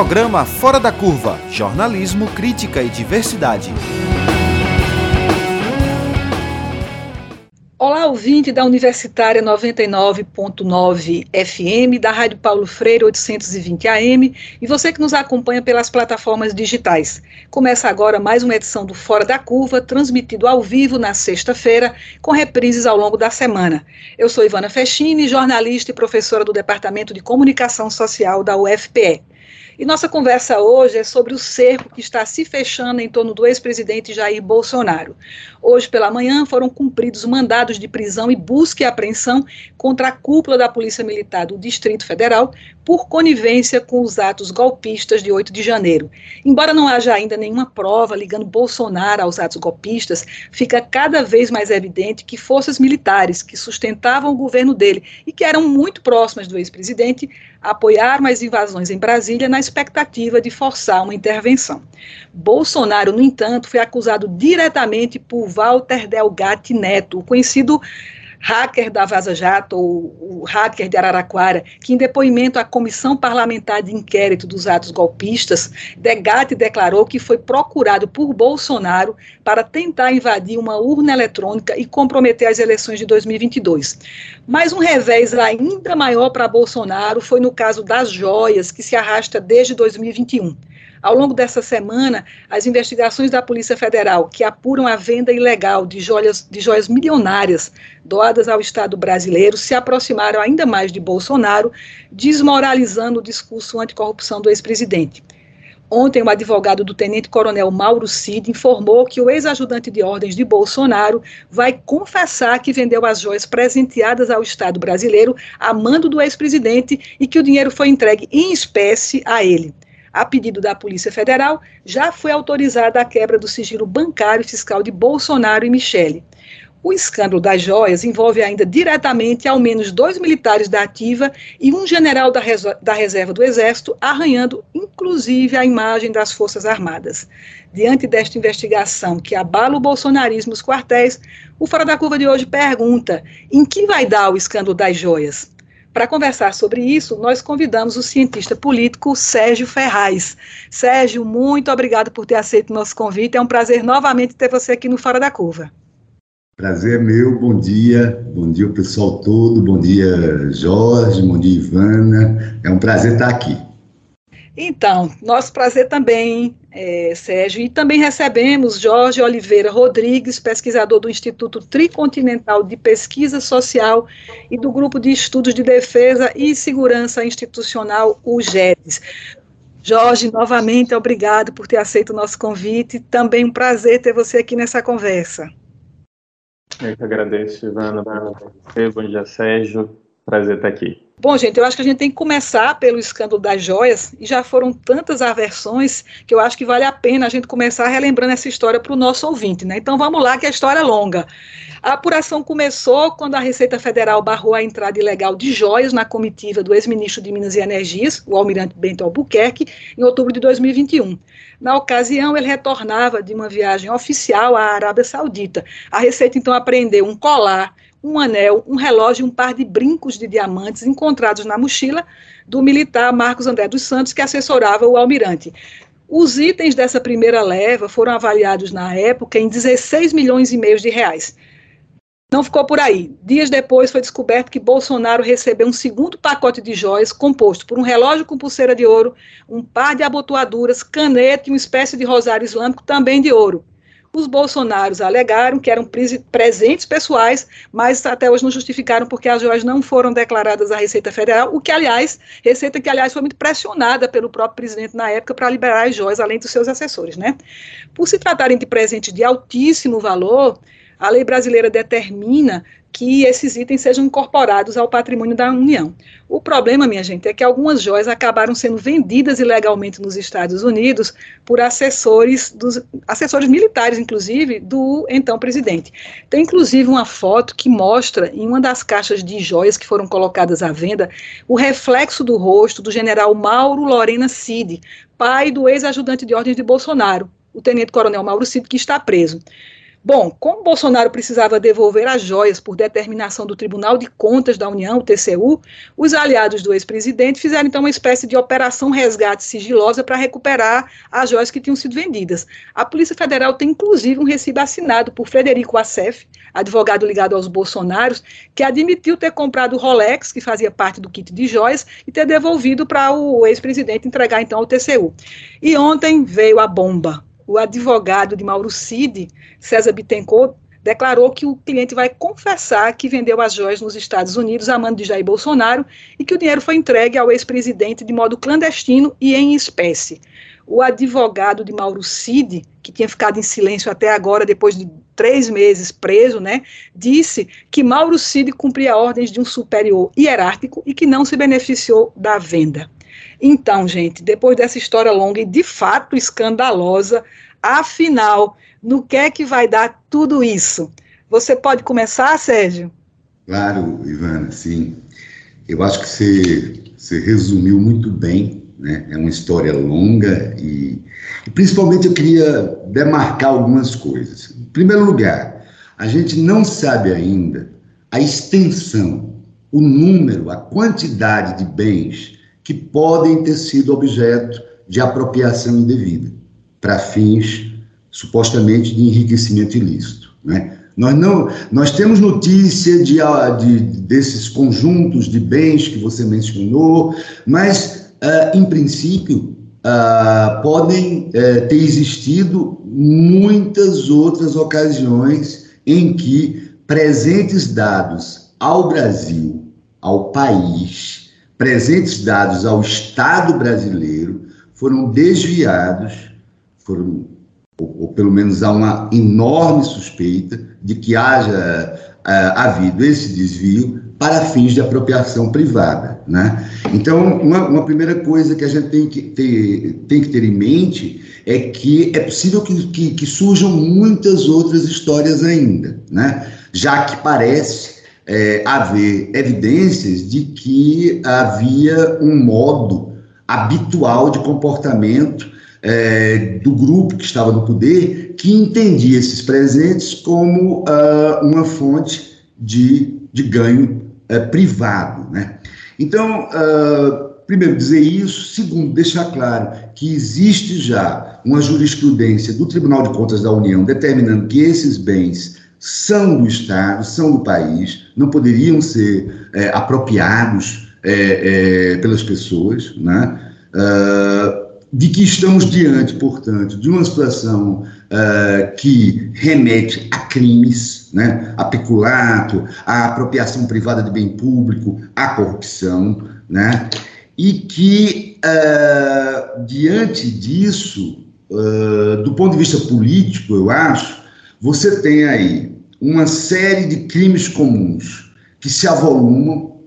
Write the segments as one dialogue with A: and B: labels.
A: Programa Fora da Curva Jornalismo, Crítica e Diversidade.
B: Olá, ouvinte da Universitária 99.9 FM, da Rádio Paulo Freire 820 AM e você que nos acompanha pelas plataformas digitais. Começa agora mais uma edição do Fora da Curva, transmitido ao vivo na sexta-feira, com reprises ao longo da semana. Eu sou Ivana Fechini, jornalista e professora do Departamento de Comunicação Social da UFPE. E nossa conversa hoje é sobre o cerco que está se fechando em torno do ex-presidente Jair Bolsonaro. Hoje pela manhã foram cumpridos mandados de prisão e busca e apreensão contra a cúpula da Polícia Militar do Distrito Federal por conivência com os atos golpistas de 8 de janeiro. Embora não haja ainda nenhuma prova ligando Bolsonaro aos atos golpistas, fica cada vez mais evidente que forças militares que sustentavam o governo dele e que eram muito próximas do ex-presidente apoiaram as invasões em Brasília na expectativa de forçar uma intervenção. Bolsonaro, no entanto, foi acusado diretamente por Walter Delgatti Neto, o conhecido hacker da Vaza Jato, ou o hacker de Araraquara, que em depoimento à Comissão Parlamentar de Inquérito dos Atos Golpistas, Degatti declarou que foi procurado por Bolsonaro para tentar invadir uma urna eletrônica e comprometer as eleições de 2022. Mas um revés ainda maior para Bolsonaro foi no caso das joias, que se arrasta desde 2021. Ao longo dessa semana, as investigações da Polícia Federal, que apuram a venda ilegal de joias, de joias milionárias doadas ao Estado brasileiro, se aproximaram ainda mais de Bolsonaro, desmoralizando o discurso anticorrupção do ex-presidente. Ontem, o advogado do tenente-coronel Mauro Cid informou que o ex-ajudante de ordens de Bolsonaro vai confessar que vendeu as joias presenteadas ao Estado brasileiro a mando do ex-presidente e que o dinheiro foi entregue em espécie a ele a pedido da Polícia Federal, já foi autorizada a quebra do sigilo bancário e fiscal de Bolsonaro e Michele. O escândalo das joias envolve ainda diretamente ao menos dois militares da ativa e um general da, da reserva do Exército, arranhando inclusive a imagem das Forças Armadas. Diante desta investigação que abala o bolsonarismo nos quartéis, o Fora da Curva de hoje pergunta: em que vai dar o escândalo das joias? Para conversar sobre isso, nós convidamos o cientista político Sérgio Ferraz. Sérgio, muito obrigado por ter aceito o nosso convite. É um prazer novamente ter você aqui no Fora da Curva.
C: Prazer é meu, bom dia, bom dia o pessoal todo, bom dia Jorge, bom dia Ivana, é um prazer estar aqui.
B: Então, nosso prazer também, é, Sérgio, e também recebemos Jorge Oliveira Rodrigues, pesquisador do Instituto Tricontinental de Pesquisa Social e do Grupo de Estudos de Defesa e Segurança Institucional, o GEDES. Jorge, novamente, obrigado por ter aceito o nosso convite. Também um prazer ter você aqui nessa conversa.
D: Eu que agradeço, Ivana. Bom dia, Sérgio. Prazer estar aqui.
B: Bom, gente, eu acho que a gente tem que começar pelo escândalo das joias, e já foram tantas aversões que eu acho que vale a pena a gente começar relembrando essa história para o nosso ouvinte, né? Então vamos lá, que a história é longa. A apuração começou quando a Receita Federal barrou a entrada ilegal de joias na comitiva do ex-ministro de Minas e Energias, o almirante Bento Albuquerque, em outubro de 2021. Na ocasião, ele retornava de uma viagem oficial à Arábia Saudita. A Receita então apreendeu um colar um anel, um relógio e um par de brincos de diamantes encontrados na mochila do militar Marcos André dos Santos, que assessorava o almirante. Os itens dessa primeira leva foram avaliados na época em 16 milhões e meio de reais. Não ficou por aí. Dias depois foi descoberto que Bolsonaro recebeu um segundo pacote de joias composto por um relógio com pulseira de ouro, um par de abotoaduras, caneta e uma espécie de rosário islâmico também de ouro. Os bolsonaros alegaram que eram presentes pessoais, mas até hoje não justificaram porque as joias não foram declaradas à Receita Federal, o que, aliás, Receita que, aliás, foi muito pressionada pelo próprio presidente na época para liberar as joias, além dos seus assessores, né? Por se tratarem de presentes de altíssimo valor, a lei brasileira determina que esses itens sejam incorporados ao patrimônio da União. O problema, minha gente, é que algumas joias acabaram sendo vendidas ilegalmente nos Estados Unidos por assessores dos assessores militares, inclusive, do então presidente. Tem inclusive uma foto que mostra em uma das caixas de joias que foram colocadas à venda o reflexo do rosto do general Mauro Lorena Cid, pai do ex-ajudante de ordens de Bolsonaro, o tenente-coronel Mauro Cid, que está preso. Bom, como Bolsonaro precisava devolver as joias por determinação do Tribunal de Contas da União, o TCU, os aliados do ex-presidente fizeram então uma espécie de operação resgate sigilosa para recuperar as joias que tinham sido vendidas. A Polícia Federal tem inclusive um recibo assinado por Frederico Assef, advogado ligado aos Bolsonaros, que admitiu ter comprado o Rolex, que fazia parte do kit de joias, e ter devolvido para o ex-presidente entregar então ao TCU. E ontem veio a bomba o advogado de Mauro Cid, César Bittencourt, declarou que o cliente vai confessar que vendeu as joias nos Estados Unidos a mando de Jair Bolsonaro e que o dinheiro foi entregue ao ex-presidente de modo clandestino e em espécie. O advogado de Mauro Cid, que tinha ficado em silêncio até agora, depois de três meses preso, né, disse que Mauro Cid cumpria ordens de um superior hierárquico e que não se beneficiou da venda. Então, gente, depois dessa história longa e de fato escandalosa, afinal, no que é que vai dar tudo isso? Você pode começar, Sérgio?
C: Claro, Ivana, sim. Eu acho que você, você resumiu muito bem, né? É uma história longa e, e principalmente eu queria demarcar algumas coisas. Em primeiro lugar, a gente não sabe ainda a extensão, o número, a quantidade de bens que podem ter sido objeto de apropriação indevida para fins supostamente de enriquecimento ilícito. Né? Nós, não, nós temos notícia de, de, desses conjuntos de bens que você mencionou, mas, uh, em princípio, uh, podem uh, ter existido muitas outras ocasiões em que presentes dados ao Brasil, ao país, presentes dados ao Estado brasileiro foram desviados, foram, ou, ou pelo menos há uma enorme suspeita de que haja uh, havido esse desvio para fins de apropriação privada. Né? Então, uma, uma, primeira coisa que a gente tem que ter, tem que ter em mente é que é possível que, que, que surjam muitas outras histórias ainda, né? já que parece é, haver evidências de que havia um modo habitual de comportamento é, do grupo que estava no poder que entendia esses presentes como uh, uma fonte de, de ganho uh, privado. Né? Então, uh, primeiro, dizer isso. Segundo, deixar claro que existe já uma jurisprudência do Tribunal de Contas da União determinando que esses bens são do Estado, são do país, não poderiam ser é, apropriados é, é, pelas pessoas, né? Uh, de que estamos diante, portanto, de uma situação uh, que remete a crimes, né? a peculato, a apropriação privada de bem público, a corrupção, né? e que, uh, diante disso, do ponto de vista político, eu acho, você tem aí uma série de crimes comuns que se avolumam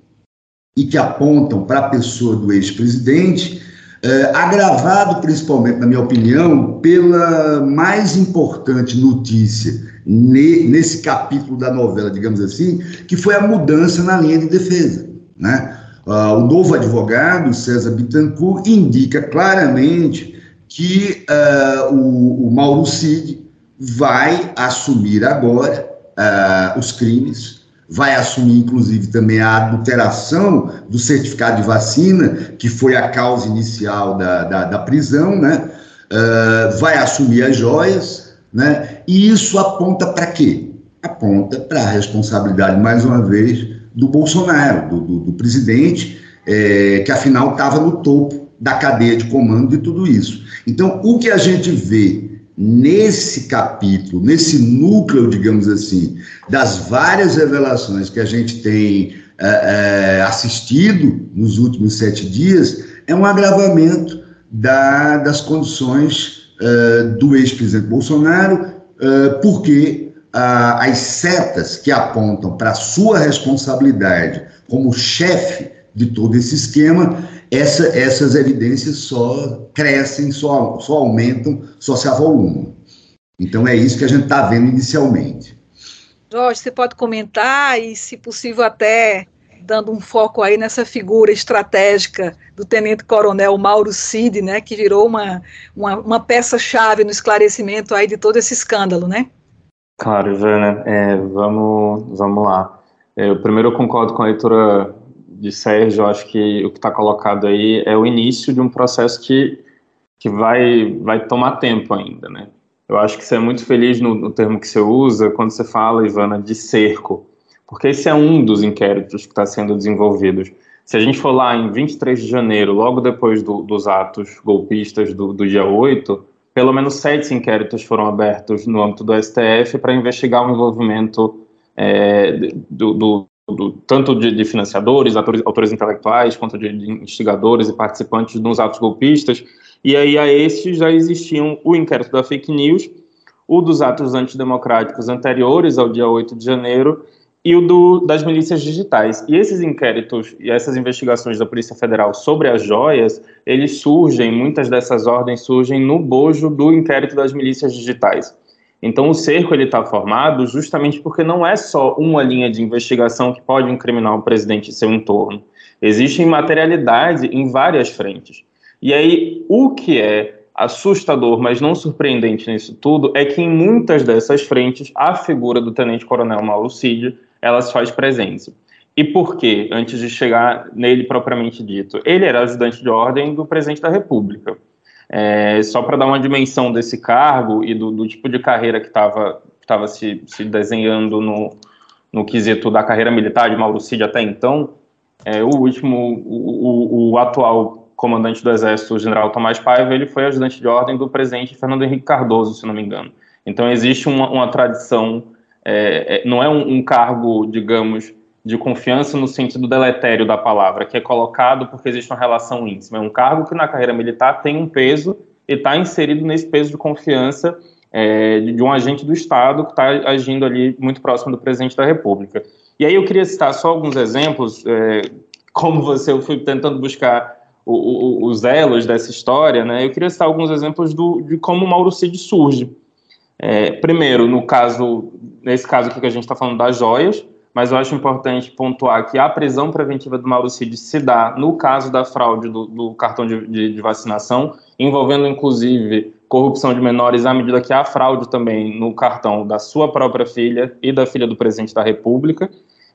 C: e que apontam para a pessoa do ex-presidente, eh, agravado principalmente, na minha opinião, pela mais importante notícia ne, nesse capítulo da novela, digamos assim, que foi a mudança na linha de defesa. Né? Uh, o novo advogado, César Bittencourt, indica claramente que uh, o, o Mauro Cid vai assumir agora uh, os crimes, vai assumir, inclusive, também a adulteração do certificado de vacina, que foi a causa inicial da, da, da prisão, né? Uh, vai assumir as joias, né? E isso aponta para quê? Aponta para a responsabilidade, mais uma vez, do Bolsonaro, do, do, do presidente, é, que afinal estava no topo da cadeia de comando de tudo isso. Então, o que a gente vê nesse capítulo, nesse núcleo, digamos assim, das várias revelações que a gente tem é, é, assistido nos últimos sete dias, é um agravamento da, das condições é, do ex-presidente Bolsonaro, é, porque a, as setas que apontam para sua responsabilidade como chefe de todo esse esquema essa, essas evidências só crescem, só, só aumentam, só se avolumam. Então é isso que a gente está vendo inicialmente.
B: Jorge, você pode comentar e, se possível, até dando um foco aí nessa figura estratégica do tenente-coronel Mauro Cid, né, que virou uma, uma, uma peça-chave no esclarecimento aí de todo esse escândalo, né?
D: Claro, Ivana, é, vamos, vamos lá. É, primeiro eu concordo com a leitura de Sérgio, acho que o que está colocado aí é o início de um processo que, que vai, vai tomar tempo ainda, né? Eu acho que você é muito feliz no, no termo que você usa quando você fala, Ivana, de cerco, porque esse é um dos inquéritos que está sendo desenvolvidos. Se a gente for lá em 23 de janeiro, logo depois do, dos atos golpistas do, do dia 8, pelo menos sete inquéritos foram abertos no âmbito do STF para investigar o envolvimento é, do, do, do, tanto de, de financiadores, autores, autores, intelectuais, quanto de, de, instigadores e participantes nos atos golpistas. E aí, a esses já existiam o inquérito da fake news, o dos atos antidemocráticos anteriores ao dia 8 de janeiro e o do, das milícias digitais. E esses inquéritos e essas investigações da Polícia Federal sobre as joias, eles surgem, muitas dessas ordens surgem no bojo do inquérito das milícias digitais. Então, o cerco ele está formado justamente porque não é só uma linha de investigação que pode incriminar o presidente e seu entorno. Existe materialidade em várias frentes. E aí, o que é assustador, mas não surpreendente nisso tudo, é que em muitas dessas frentes, a figura do tenente-coronel Mauro Cid, ela se faz presente. E por quê? Antes de chegar nele propriamente dito. Ele era ajudante de ordem do presidente da República. É, só para dar uma dimensão desse cargo e do, do tipo de carreira que estava tava se, se desenhando no, no quesito da carreira militar de Mauro Cid até então, é, o último, o, o, o, atual comandante do Exército, o general Tomás Paiva, ele foi ajudante de ordem do presidente Fernando Henrique Cardoso, se não me engano. Então existe uma, uma tradição, é, é não é um, um cargo, digamos, de confiança no sentido deletério da palavra, que é colocado porque existe uma relação íntima. É um cargo que na carreira militar tem um peso e está inserido nesse peso de confiança é, de um agente do Estado que está agindo ali muito próximo do presidente da República. E aí eu queria citar só alguns exemplos, é, como você, eu fui tentando buscar o, o, os elos dessa história, né? Eu queria citar alguns exemplos do, de como o Mauro Cid surge. É, primeiro, no caso, nesse caso aqui que a gente está falando das joias, mas eu acho importante pontuar que a prisão preventiva do Mauro Cid se dá no caso da fraude do, do cartão de, de, de, vacinação, envolvendo inclusive corrupção de menores, à medida que há fraude também no cartão da sua própria filha e da filha do presidente da República.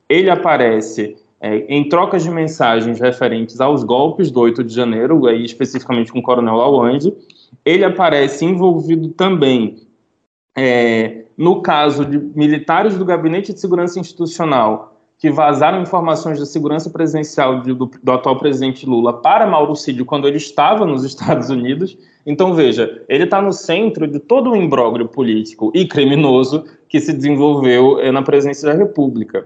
D: Ele aparece é, em trocas de mensagens referentes aos golpes do 8 de janeiro, aí especificamente com o coronel Lawande. Ele aparece envolvido também é, no caso de militares do Gabinete de Segurança Institucional que vazaram informações da segurança presidencial de, do, do, atual presidente Lula para Mauro Cid quando ele estava nos Estados Unidos. Então, veja, ele está no centro de todo o imbróglio político e criminoso que se desenvolveu eh, na presidência da República.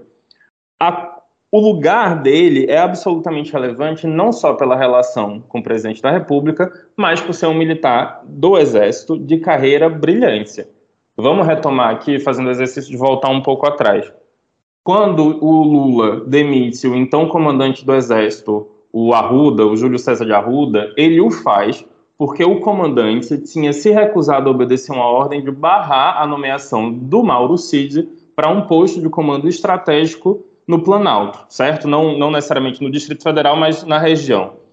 D: A, o lugar dele é absolutamente relevante não só pela relação com o presidente da República, mas por ser um militar do Exército de carreira brilhante. Vamos retomar aqui, fazendo exercício de voltar um pouco atrás. Quando o Lula demite o então comandante do Exército, o Arruda, o Júlio César de Arruda, ele o faz porque o comandante tinha se recusado a obedecer uma ordem de barrar a nomeação do Mauro Cid para um posto de comando estratégico no Planalto, certo? Não, não necessariamente no Distrito Federal, mas na região.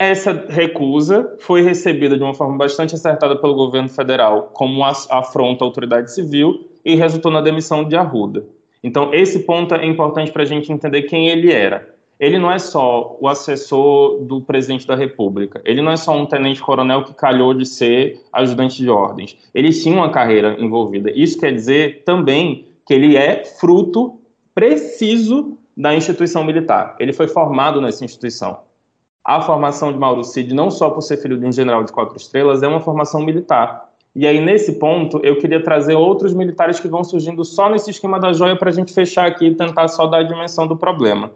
D: Essa recusa foi recebida de uma forma bastante acertada pelo governo federal como afronta à autoridade civil e resultou na demissão de Arruda. Então, esse ponto é importante para a gente entender quem ele era. Ele não é só o assessor do presidente da República, ele não é só um tenente-coronel que calhou de ser ajudante de ordens. Ele tinha uma carreira envolvida. Isso quer dizer também que ele é fruto preciso da instituição militar. Ele foi formado nessa instituição a formação de Mauro Cid, não só por ser filho de um general de quatro estrelas, é uma formação militar. E aí, nesse ponto, eu queria trazer outros militares que vão surgindo só nesse esquema da joia para a gente fechar aqui e tentar só dar a dimensão do problema.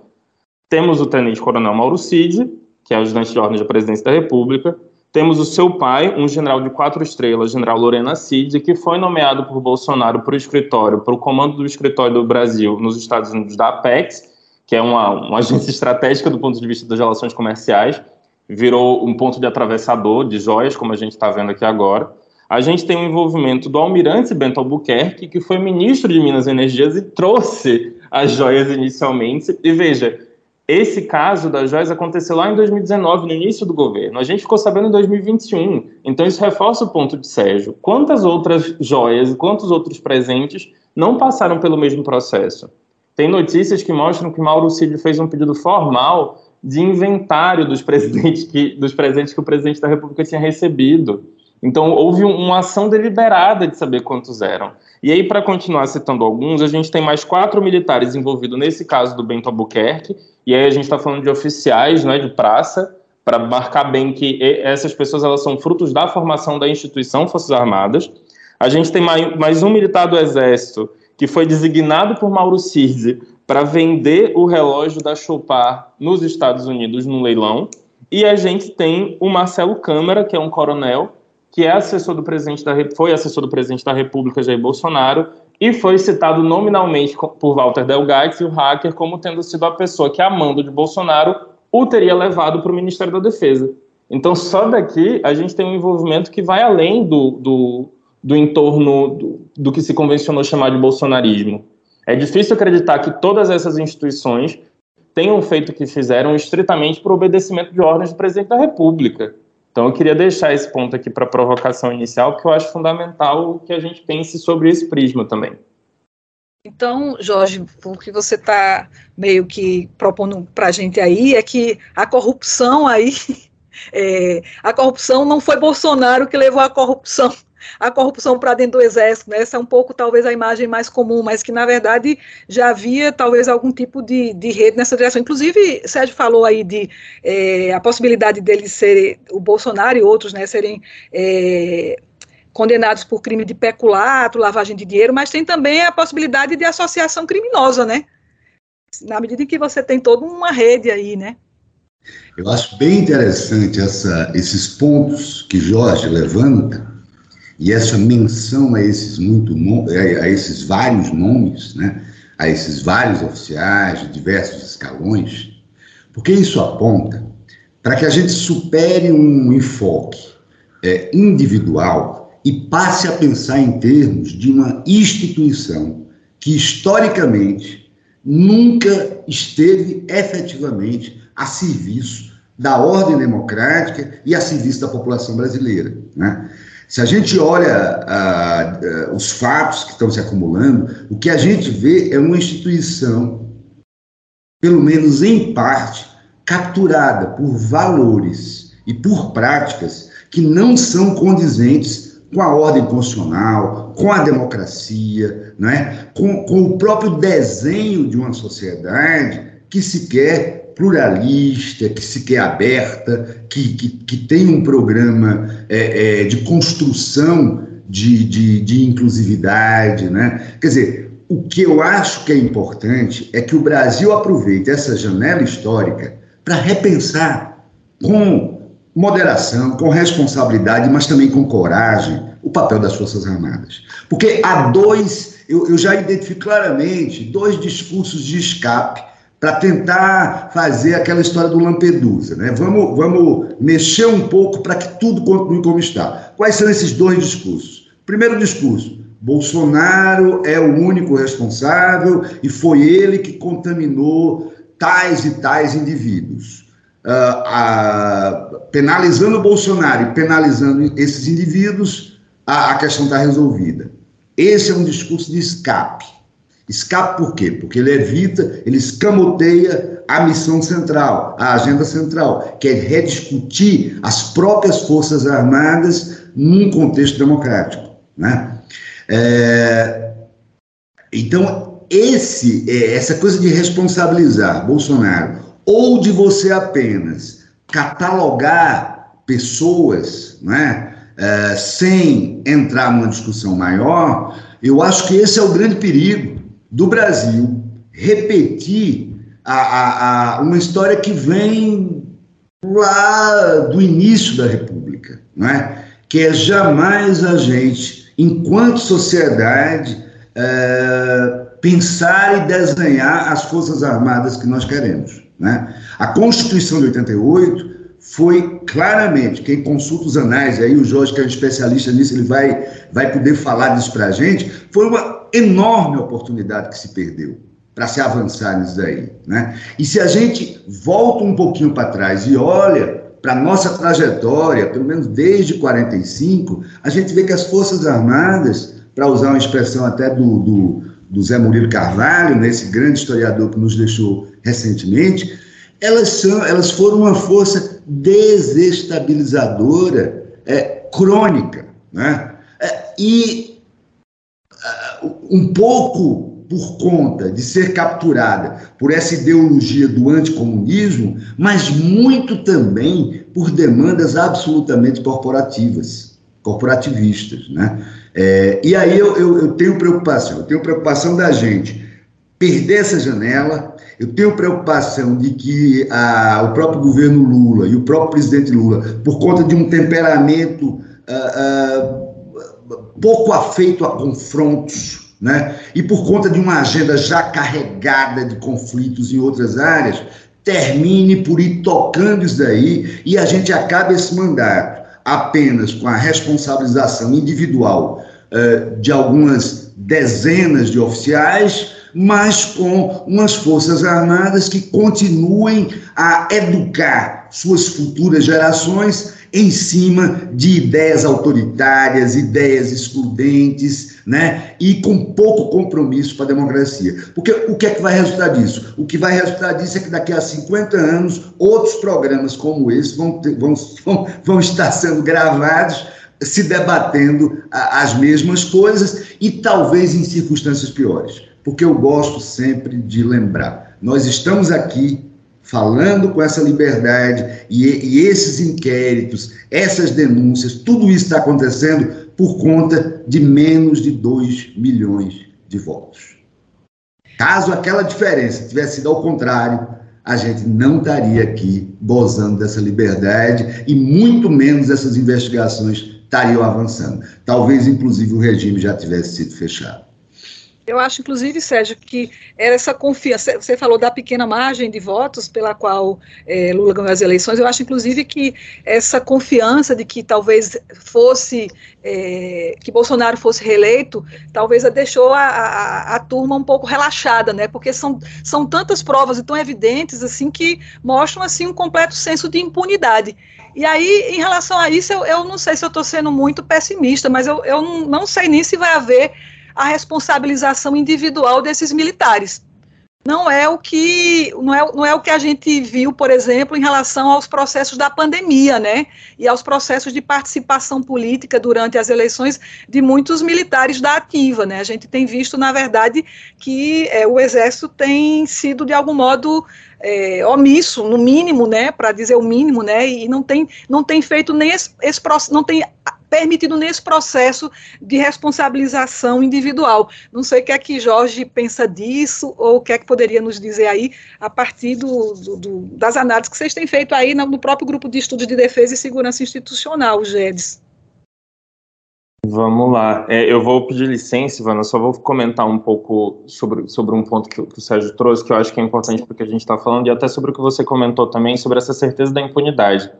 D: Temos o tenente-coronel Mauro Cid, que é ajudante de ordem da presidência da República. Temos o seu pai, um general de quatro estrelas, general Lorena Cid, que foi nomeado por Bolsonaro para o escritório, para o comando do escritório do Brasil nos Estados Unidos da Apex, que é uma, uma agência estratégica do ponto de vista das relações comerciais, virou um ponto de atravessador de joias, como a gente está vendo aqui agora. A gente tem o envolvimento do almirante Bento Albuquerque, que foi ministro de Minas e Energias e trouxe as joias inicialmente. E veja, Esse caso da Joias aconteceu lá em 2019, no início do governo. A gente ficou sabendo em 2021. Então isso reforça o ponto de Sérgio. Quantas outras joias e quantos outros presentes não passaram pelo mesmo processo? Tem notícias que mostram que Mauro Cid fez um pedido formal de inventário dos presentes que, dos presentes que o presidente da República tinha recebido. Então, houve uma ação deliberada de saber quantos eram. E aí, para continuar citando alguns, a gente tem mais quatro militares envolvidos nesse caso do Bento Albuquerque, e aí a gente está falando de oficiais, é, de praça, para marcar bem que essas pessoas elas são frutos da formação da instituição Forças Armadas. A gente tem mais um militar do Exército que foi designado por Mauro Circe para vender o relógio da Chopard nos Estados Unidos no leilão. E a gente tem o Marcelo Câmara, que é um coronel, que é assessor do presidente da foi assessor do presidente da República Jair Bolsonaro e foi citado nominalmente por Walter Delgates o hacker como tendo sido a pessoa que, a mando de Bolsonaro, o teria levado para o Ministério da Defesa. Então, só daqui a gente tem um envolvimento que vai além do, do, do entorno do, do que se convencionou chamar de bolsonarismo. É difícil acreditar que todas essas instituições tenham feito o que fizeram estritamente por obedecimento de ordens do presidente da República. Então, eu queria deixar esse ponto aqui para a provocação inicial, porque eu acho fundamental que a gente pense sobre esse prisma também.
B: Então, Jorge, o que você está meio que propondo para a gente aí é que a corrupção aí, é, a corrupção não foi Bolsonaro que levou a corrupção a corrupção para dentro do exército, né? essa é um pouco talvez a imagem mais comum, mas que na verdade já havia talvez algum tipo de, de rede nessa direção. Inclusive, Sérgio falou aí de é, a possibilidade dele ser, o Bolsonaro e outros, né, serem é, condenados por crime de peculato, lavagem de dinheiro, mas tem também a possibilidade de associação criminosa, né? Na medida em que você tem toda uma rede aí, né?
C: Eu acho bem interessante essa, esses pontos que Jorge levanta, e essa menção a esses, muito, a esses vários nomes, né, a esses vários oficiais de diversos escalões, porque isso aponta para que a gente supere um enfoque é, individual e passe a pensar em termos de uma instituição que historicamente nunca esteve efetivamente a serviço da ordem democrática e a serviço da população brasileira. Né? Se a gente olha uh, uh, os fatos que estão se acumulando, o que a gente vê é uma instituição, pelo menos em parte, capturada por valores e por práticas que não são condizentes com a ordem constitucional, com a democracia, né? com, com o próprio desenho de uma sociedade que se quer pluralista, que se quer aberta, que, que, que tem um programa é, é, de construção de, de, de inclusividade, né? Quer dizer, o que eu acho que é importante é que o Brasil aproveite essa janela histórica para repensar com moderação, com responsabilidade, mas também com coragem, o papel das Forças Armadas. Porque há dois, eu, eu já identifico claramente, dois discursos de escape para tentar fazer aquela história do Lampedusa. Né? Vamos, vamos mexer um pouco para que tudo continue como está. Quais são esses dois discursos? Primeiro discurso: Bolsonaro é o único responsável e foi ele que contaminou tais e tais indivíduos. Uh, penalizando o Bolsonaro e penalizando esses indivíduos, a, a questão está resolvida. Esse é um discurso de escape. Escape por quê? Porque ele evita, ele escamoteia a missão central, a agenda central, que é rediscutir as próprias Forças Armadas num contexto democrático. Né? É, então, esse, é, essa coisa de responsabilizar Bolsonaro, ou de você apenas catalogar pessoas né, é, sem entrar numa discussão maior, eu acho que esse é o grande perigo do Brasil repetir a, a, a uma história que vem lá do início da República, não é? que é jamais a gente, enquanto sociedade, é, pensar e desenhar as Forças Armadas que nós queremos. Né? A Constituição de 88 foi claramente, quem consulta os anais, aí o Jorge, que é um especialista nisso, ele vai, vai poder falar disso para a gente, foi uma enorme oportunidade que se perdeu. para se avançar nisso daí. Né? E se a gente volta um pouquinho para trás e olha para a nossa trajetória, pelo menos desde 45, a gente vê que as Forças Armadas, para usar uma expressão até do, do, do Zé Murilo Carvalho, né, esse grande historiador que nos deixou recentemente, elas, são, elas foram uma força desestabilizadora é, crônica. Né? É, e uh, um pouco por conta de ser capturada por essa ideologia do anticomunismo, mas muito também por demandas absolutamente corporativas, corporativistas. Né? É, e aí eu, eu, eu tenho preocupação, eu tenho preocupação da gente perder essa janela, eu tenho preocupação de que a, o próprio governo Lula e o próprio presidente Lula, por conta de um temperamento uh, uh, pouco afeito a confrontos, né? E por conta de uma agenda já carregada de conflitos em outras áreas, termine por ir tocando isso daí e a gente acabe esse mandato apenas com a responsabilização individual uh, de algumas dezenas de oficiais, mas com umas forças armadas que continuem a educar suas futuras gerações em cima de ideias autoritárias, ideias excludentes, né? E com pouco compromisso para a democracia. Porque o que é que vai resultar disso? O que vai resultar disso é que daqui a 50 anos, outros programas como esse vão, ter, vão, vão, vão estar sendo gravados se debatendo as mesmas coisas e talvez em circunstâncias piores. Porque eu gosto sempre de lembrar, nós estamos aqui falando com essa liberdade e, e esses inquéritos, essas denúncias, tudo isso está acontecendo por conta de menos de 2 milhões de votos. Caso aquela diferença tivesse sido ao contrário, a gente não estaria aqui gozando dessa liberdade e muito menos essas investigações estariam avançando. Talvez, inclusive, o regime já tivesse sido fechado.
B: Eu acho, inclusive, Sérgio, que era essa confiança. Você falou da pequena margem de votos pela qual é, Lula ganhou as eleições. Eu acho, inclusive, que essa confiança de que talvez fosse é, que Bolsonaro fosse reeleito, talvez a deixou a, a, a, turma um pouco relaxada, né? Porque são, são tantas provas e tão evidentes assim que mostram assim um completo senso de impunidade. E aí, em relação a isso, eu, eu não sei se eu estou sendo muito pessimista, mas eu, eu não, não sei nem se vai haver a responsabilização individual desses militares. Não é o que não é, não é o que a gente viu, por exemplo, em relação aos processos da pandemia, né? E aos processos de participação política durante as eleições de muitos militares da ativa, né? A gente tem visto, na verdade, que é, o exército tem sido de algum modo é, omisso, no mínimo, né, para dizer o mínimo, né, e não tem, não tem feito nem esse, esse não tem permitido nesse processo de responsabilização individual. Não sei o que é que Jorge pensa disso, ou o que é que poderia nos dizer aí, a partir do, do, do, das análises que vocês têm feito aí no, próprio grupo de estudos de defesa e segurança institucional, GEDES.
D: Vamos lá. É, eu vou pedir licença, Ivana, só vou comentar um pouco sobre, sobre um ponto que, que o Sérgio trouxe, que eu acho que é importante porque a gente está falando, e até sobre o que você comentou também, sobre essa certeza da impunidade.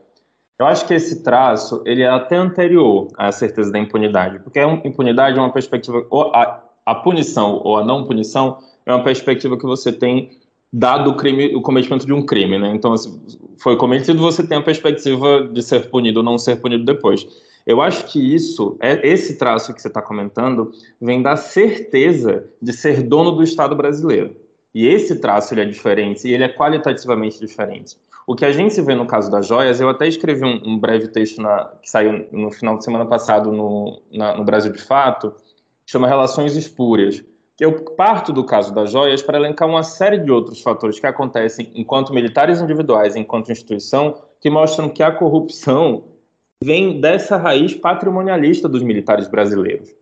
D: Eu acho que esse traço ele é até anterior à certeza da impunidade, porque a impunidade é uma perspectiva, a, a punição ou a não punição é uma perspectiva que você tem dado o crime, o cometimento de um crime, né? Então, assim, foi cometido, você tem a perspectiva de ser punido ou não ser punido depois. Eu acho que isso, é esse traço que você está comentando, vem da certeza de ser dono do Estado brasileiro. E esse traço ele é diferente e ele é qualitativamente diferente. O que a gente vê no caso das joias, eu até escrevi um, um breve texto na, que saiu no final de semana passado no, na, no Brasil de Fato, que chama Relações Espúrias, eu parto do caso das joias para elencar uma série de outros fatores que acontecem enquanto militares individuais, enquanto instituição, que mostram que a corrupção vem dessa raiz patrimonialista dos militares brasileiros.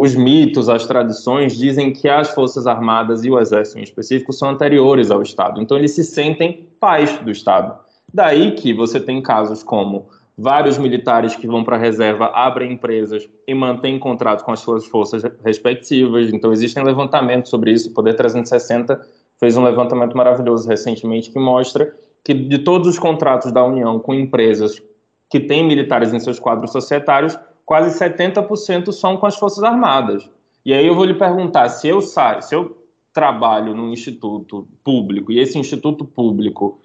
D: Os mitos, as tradições dizem que as Forças Armadas e o Exército em específico são anteriores ao Estado, então eles se sentem pais do Estado. Daí que você tem casos como vários militares que vão para a reserva abrem empresas e mantêm contrato com as suas forças respectivas. Então, existem levantamentos sobre isso. O Poder 360 fez um levantamento maravilhoso recentemente que mostra que de todos os contratos da União com empresas que têm militares em seus quadros societários, quase 70% são com as Forças Armadas. E aí eu vou lhe perguntar, se eu saio, se eu trabalho num instituto público e esse instituto público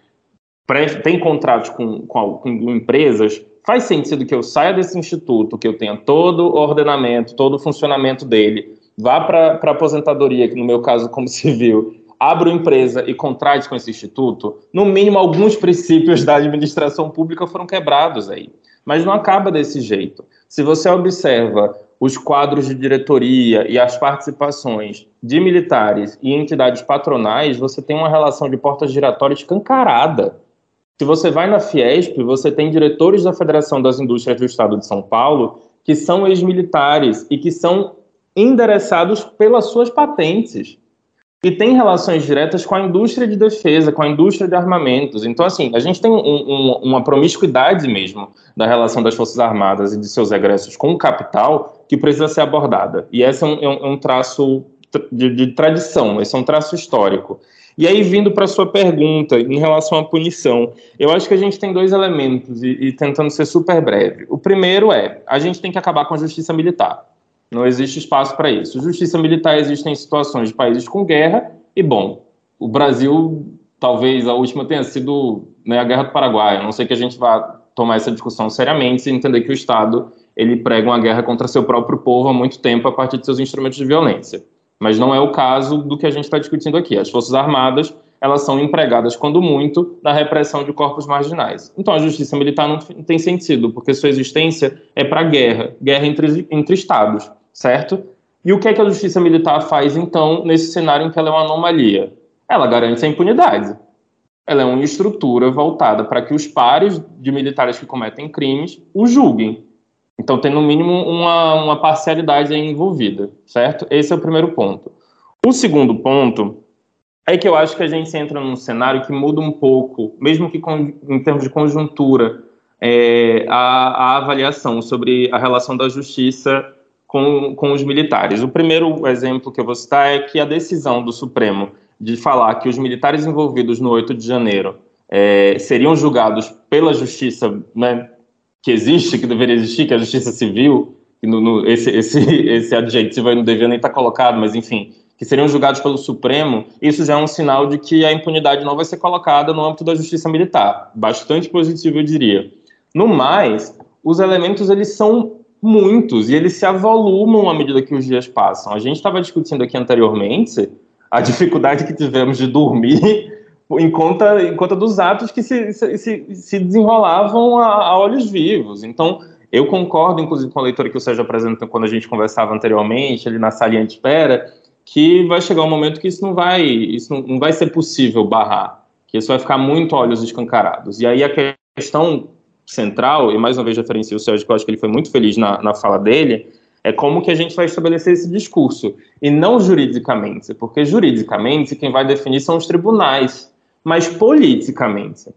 D: tem contratos com, com, com, empresas, faz sentido que eu saia desse instituto, que eu tenha todo o ordenamento, todo o funcionamento dele, vá para a aposentadoria, que no meu caso como civil, uma empresa e contrate com esse instituto, no mínimo alguns princípios da administração pública foram quebrados aí. Mas não acaba desse jeito. Se você observa os quadros de diretoria e as participações de militares e entidades patronais, você tem uma relação de portas giratórias escancarada. Se você vai na Fiesp, você tem diretores da Federação das Indústrias do Estado de São Paulo que são ex-militares e que são endereçados pelas suas patentes e tem relações diretas com a indústria de defesa, com a indústria de armamentos. Então, assim, a gente tem um, um, uma promiscuidade mesmo da relação das Forças Armadas e de seus egressos com o capital que precisa ser abordada. E esse é um, é um é traço de, de, tradição, esse é um traço histórico. E aí, vindo para a sua pergunta em relação à punição, eu acho que a gente tem dois elementos, e, e tentando ser super breve. O primeiro é, a gente tem que acabar com a justiça militar. Não existe espaço para isso. Justiça militar existe em situações de países com guerra, e bom, o Brasil, talvez a última tenha sido né, a Guerra do Paraguai. Não sei que a gente vá tomar essa discussão seriamente e entender que o Estado ele prega uma guerra contra seu próprio povo há muito tempo a partir de seus instrumentos de violência. Mas não é o caso do que a gente está discutindo aqui. As Forças Armadas elas são empregadas, quando muito, na repressão de corpos marginais. Então a justiça militar não tem sentido, porque sua existência é para guerra, guerra entre, entre estados, certo? E o que é que a justiça militar faz, então, nesse cenário em que ela é uma anomalia? Ela garante a impunidade. Ela é uma estrutura voltada para que os pares de militares que cometem crimes o julguem. Então tem, no mínimo, uma, uma parcialidade envolvida, certo? Esse é o primeiro ponto. O segundo ponto é que eu acho que a gente entra num cenário que muda um pouco, mesmo que com, em termos de conjuntura, é, a, a, avaliação sobre a relação da justiça com, com os militares. O primeiro exemplo que eu vou citar é que a decisão do Supremo de falar que os militares envolvidos no 8 de janeiro é, seriam julgados pela justiça né, que existe, que deveria existir, que é a justiça civil, no, no, esse, esse, esse adjetivo aí não devia nem estar colocado, mas enfim, que seriam julgados pelo Supremo, isso já é um sinal de que a impunidade não vai ser colocada no âmbito da justiça militar. Bastante positivo, eu diria. No mais, os elementos eles são muitos e eles se avolumam à medida que os dias passam. A gente estava discutindo aqui anteriormente a dificuldade que tivemos de dormir em conta, em conta dos atos que se, se, se desenrolavam a, a olhos vivos. Então, eu concordo, inclusive, com a leitura que o Sérgio apresentou quando a gente conversava anteriormente, ali na salinha de espera, que vai chegar um momento que isso não vai, isso não, não vai ser possível barrar, que isso vai ficar muito olhos escancarados. E aí a questão central, e mais uma vez referencio o Sérgio, que eu acho que ele foi muito feliz na, na fala dele, é como que a gente vai estabelecer esse discurso, e não juridicamente, porque juridicamente quem vai definir são os tribunais, mas politicamente.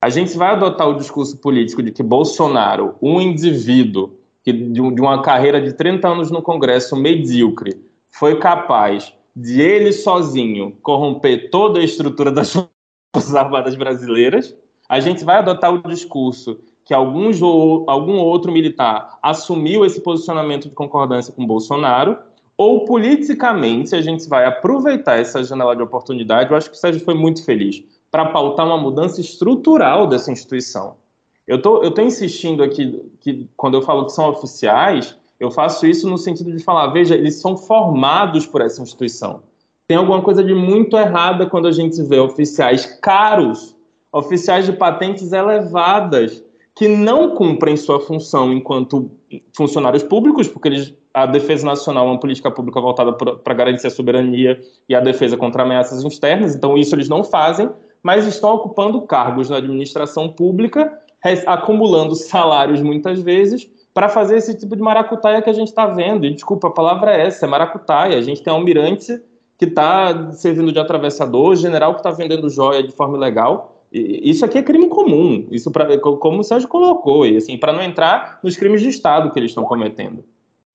D: A gente vai adotar o discurso político de que Bolsonaro, um indivíduo que de, uma carreira de 30 anos no Congresso medíocre, foi capaz de ele sozinho corromper toda a estrutura das Forças Armadas brasileiras, a gente vai adotar o discurso que algum outro militar assumiu esse posicionamento de concordância com Bolsonaro, ou politicamente a gente vai aproveitar essa janela de oportunidade. Eu acho que o Sérgio foi muito feliz para pautar uma mudança estrutural dessa instituição. Eu tô, estou tô insistindo aqui que quando eu falo que são oficiais, eu faço isso no sentido de falar, veja, eles são formados por essa instituição. Tem alguma coisa de muito errada quando a gente vê oficiais caros, oficiais de patentes elevadas, que não cumprem sua função enquanto funcionários públicos, porque eles, a defesa nacional é uma política pública voltada para garantir a soberania e a defesa contra ameaças externas, então isso eles não fazem, mas estão ocupando cargos na administração pública, acumulando salários muitas vezes para fazer esse tipo de maracutaia que a gente está vendo. E desculpa, a palavra é essa, é maracutaia. A gente tem almirante que está servindo de atravessador, general que está vendendo joia de forma ilegal. E isso aqui é crime comum, isso pra, como o Sérgio colocou, assim, para não entrar nos crimes de Estado que eles estão cometendo.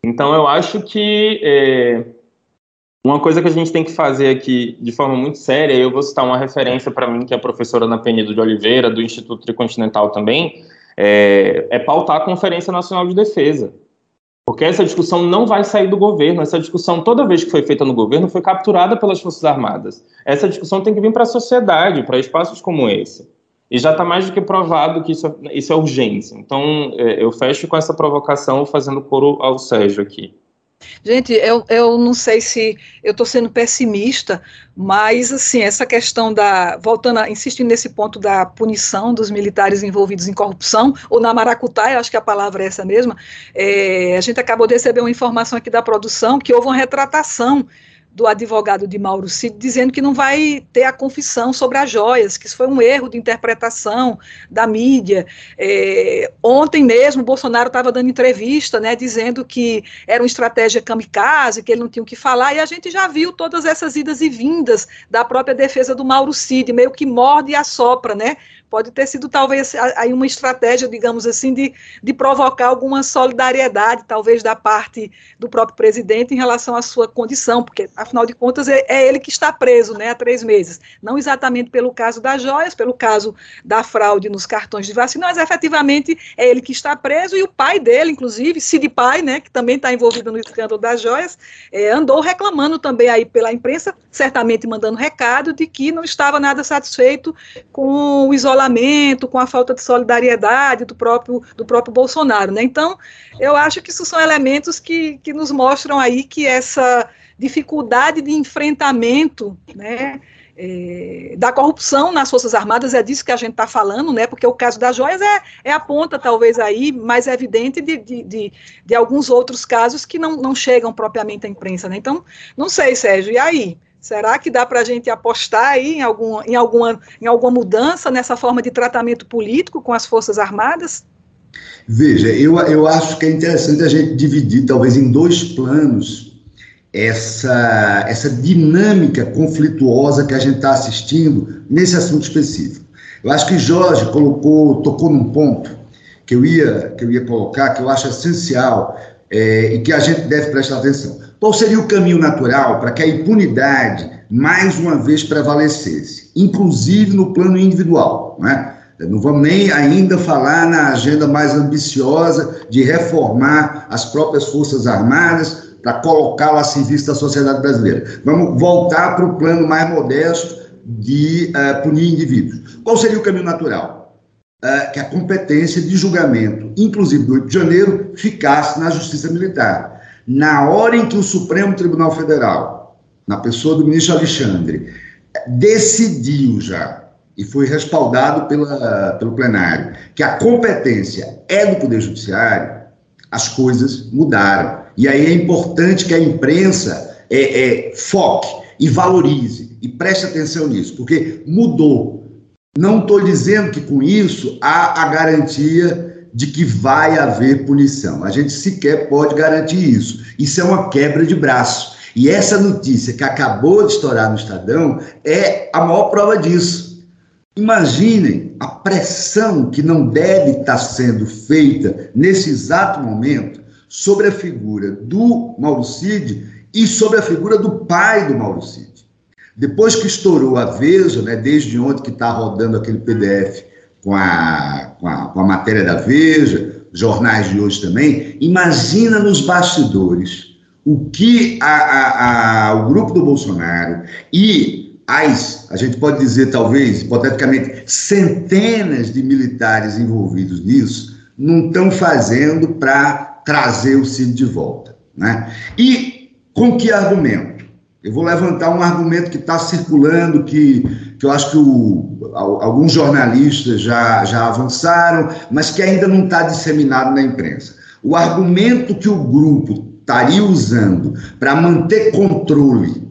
D: Então eu acho que é, uma coisa que a gente tem que fazer aqui de forma muito séria, eu vou citar uma referência para mim, que é a professora Ana Penido de Oliveira, do Instituto Tricontinental também, é, é pautar a Conferência Nacional de Defesa. Porque essa discussão não vai sair do governo. Essa discussão, toda vez que foi feita no governo, foi capturada pelas Forças Armadas. Essa discussão tem que vir para a sociedade, para espaços como esse. E já está mais do que provado que isso, é, isso é urgência. Então, é, eu fecho com essa provocação, fazendo coro ao Sérgio aqui.
B: Gente, eu, eu não sei se eu estou sendo pessimista, mas assim, essa questão da. Voltando, a, insistindo nesse ponto da punição dos militares envolvidos em corrupção, ou na maracutaia, acho que a palavra é essa mesma, é, a gente acabou de receber uma informação aqui da produção que houve uma retratação do advogado de Mauro Cid dizendo que não vai ter a confissão sobre as joias, que isso foi um erro de interpretação da mídia. É, ontem mesmo, Bolsonaro estava dando entrevista, né, dizendo que era uma estratégia kamikaze, que ele não tinha o que falar, e a gente já viu todas essas idas e vindas da própria defesa do Mauro Cid, meio que morde e assopra, né, Pode ter sido talvez aí uma estratégia, digamos assim, de, de provocar alguma solidariedade, talvez da parte do próprio presidente em relação à sua condição, porque afinal de contas é, é ele que está preso, né, há três meses. Não exatamente pelo caso das joias, pelo caso da fraude nos cartões de vacina, mas efetivamente é ele que está preso e o pai dele, inclusive, Cid Pai, né, que também está envolvido no escândalo das joias, é, andou reclamando também aí pela imprensa, certamente mandando recado de que não estava nada satisfeito com o isolamento isolamento, com a falta de solidariedade do próprio, do próprio Bolsonaro. Né? Então, eu acho que isso são elementos que, que nos mostram aí que essa dificuldade de enfrentamento né, é, da corrupção nas Forças Armadas, é disso que a gente está falando, né, porque o caso das joias é, é a ponta, talvez, aí mais evidente de, de, de, de alguns outros casos que não, não chegam propriamente à imprensa. Né? Então, não sei, Sérgio, e aí? Será que dá para a gente apostar aí em, algum, em, alguma, em alguma mudança nessa forma de tratamento político com as Forças Armadas?
C: Veja, eu, eu acho que é interessante a gente dividir, talvez, em dois planos, essa, essa dinâmica conflituosa que a gente está assistindo nesse assunto específico. Eu acho que Jorge colocou, tocou num ponto que eu ia, que eu ia colocar, que eu acho essencial é, e que a gente deve prestar atenção. Qual seria o caminho natural para que a impunidade mais uma vez prevalecesse, inclusive no plano individual? Né? Não vamos nem ainda falar na agenda mais ambiciosa de reformar as próprias Forças Armadas para colocá-la a serviço da sociedade brasileira. Vamos voltar para o plano mais modesto de uh, punir indivíduos. Qual seria o caminho natural? Uh, que a competência de julgamento, inclusive do 8 de janeiro, ficasse na Justiça Militar na hora em que o Supremo Tribunal Federal, na pessoa do ministro Alexandre, decidiu já, e foi respaldado pela, pelo plenário, que a competência é do Poder Judiciário, as coisas mudaram. E aí é importante que a imprensa é, é, foque e valorize e preste atenção nisso, porque mudou. Não estou dizendo que com isso há a garantia de que vai haver punição. A gente sequer pode garantir isso. Isso é uma quebra de braço. E essa notícia que acabou de estourar no Estadão é a maior prova disso. Imaginem a pressão que não deve estar sendo feita nesse exato momento sobre a figura do Mauro Cid e sobre a figura do pai do Mauro Cid. Depois que estourou a Veja, né, desde ontem que está rodando aquele PDF com a, com a, com a matéria da Veja, jornais de hoje também, imagina nos bastidores o que a, a, a, o grupo do Bolsonaro e as, a gente pode dizer talvez, hipoteticamente, centenas de militares envolvidos nisso, não estão fazendo para trazer o Cid de volta. Né? E com que argumento? Eu vou levantar um argumento que está circulando, que, que eu acho que o, alguns jornalistas já, já avançaram, mas que ainda não está disseminado na imprensa. O argumento que o grupo estaria usando para manter controle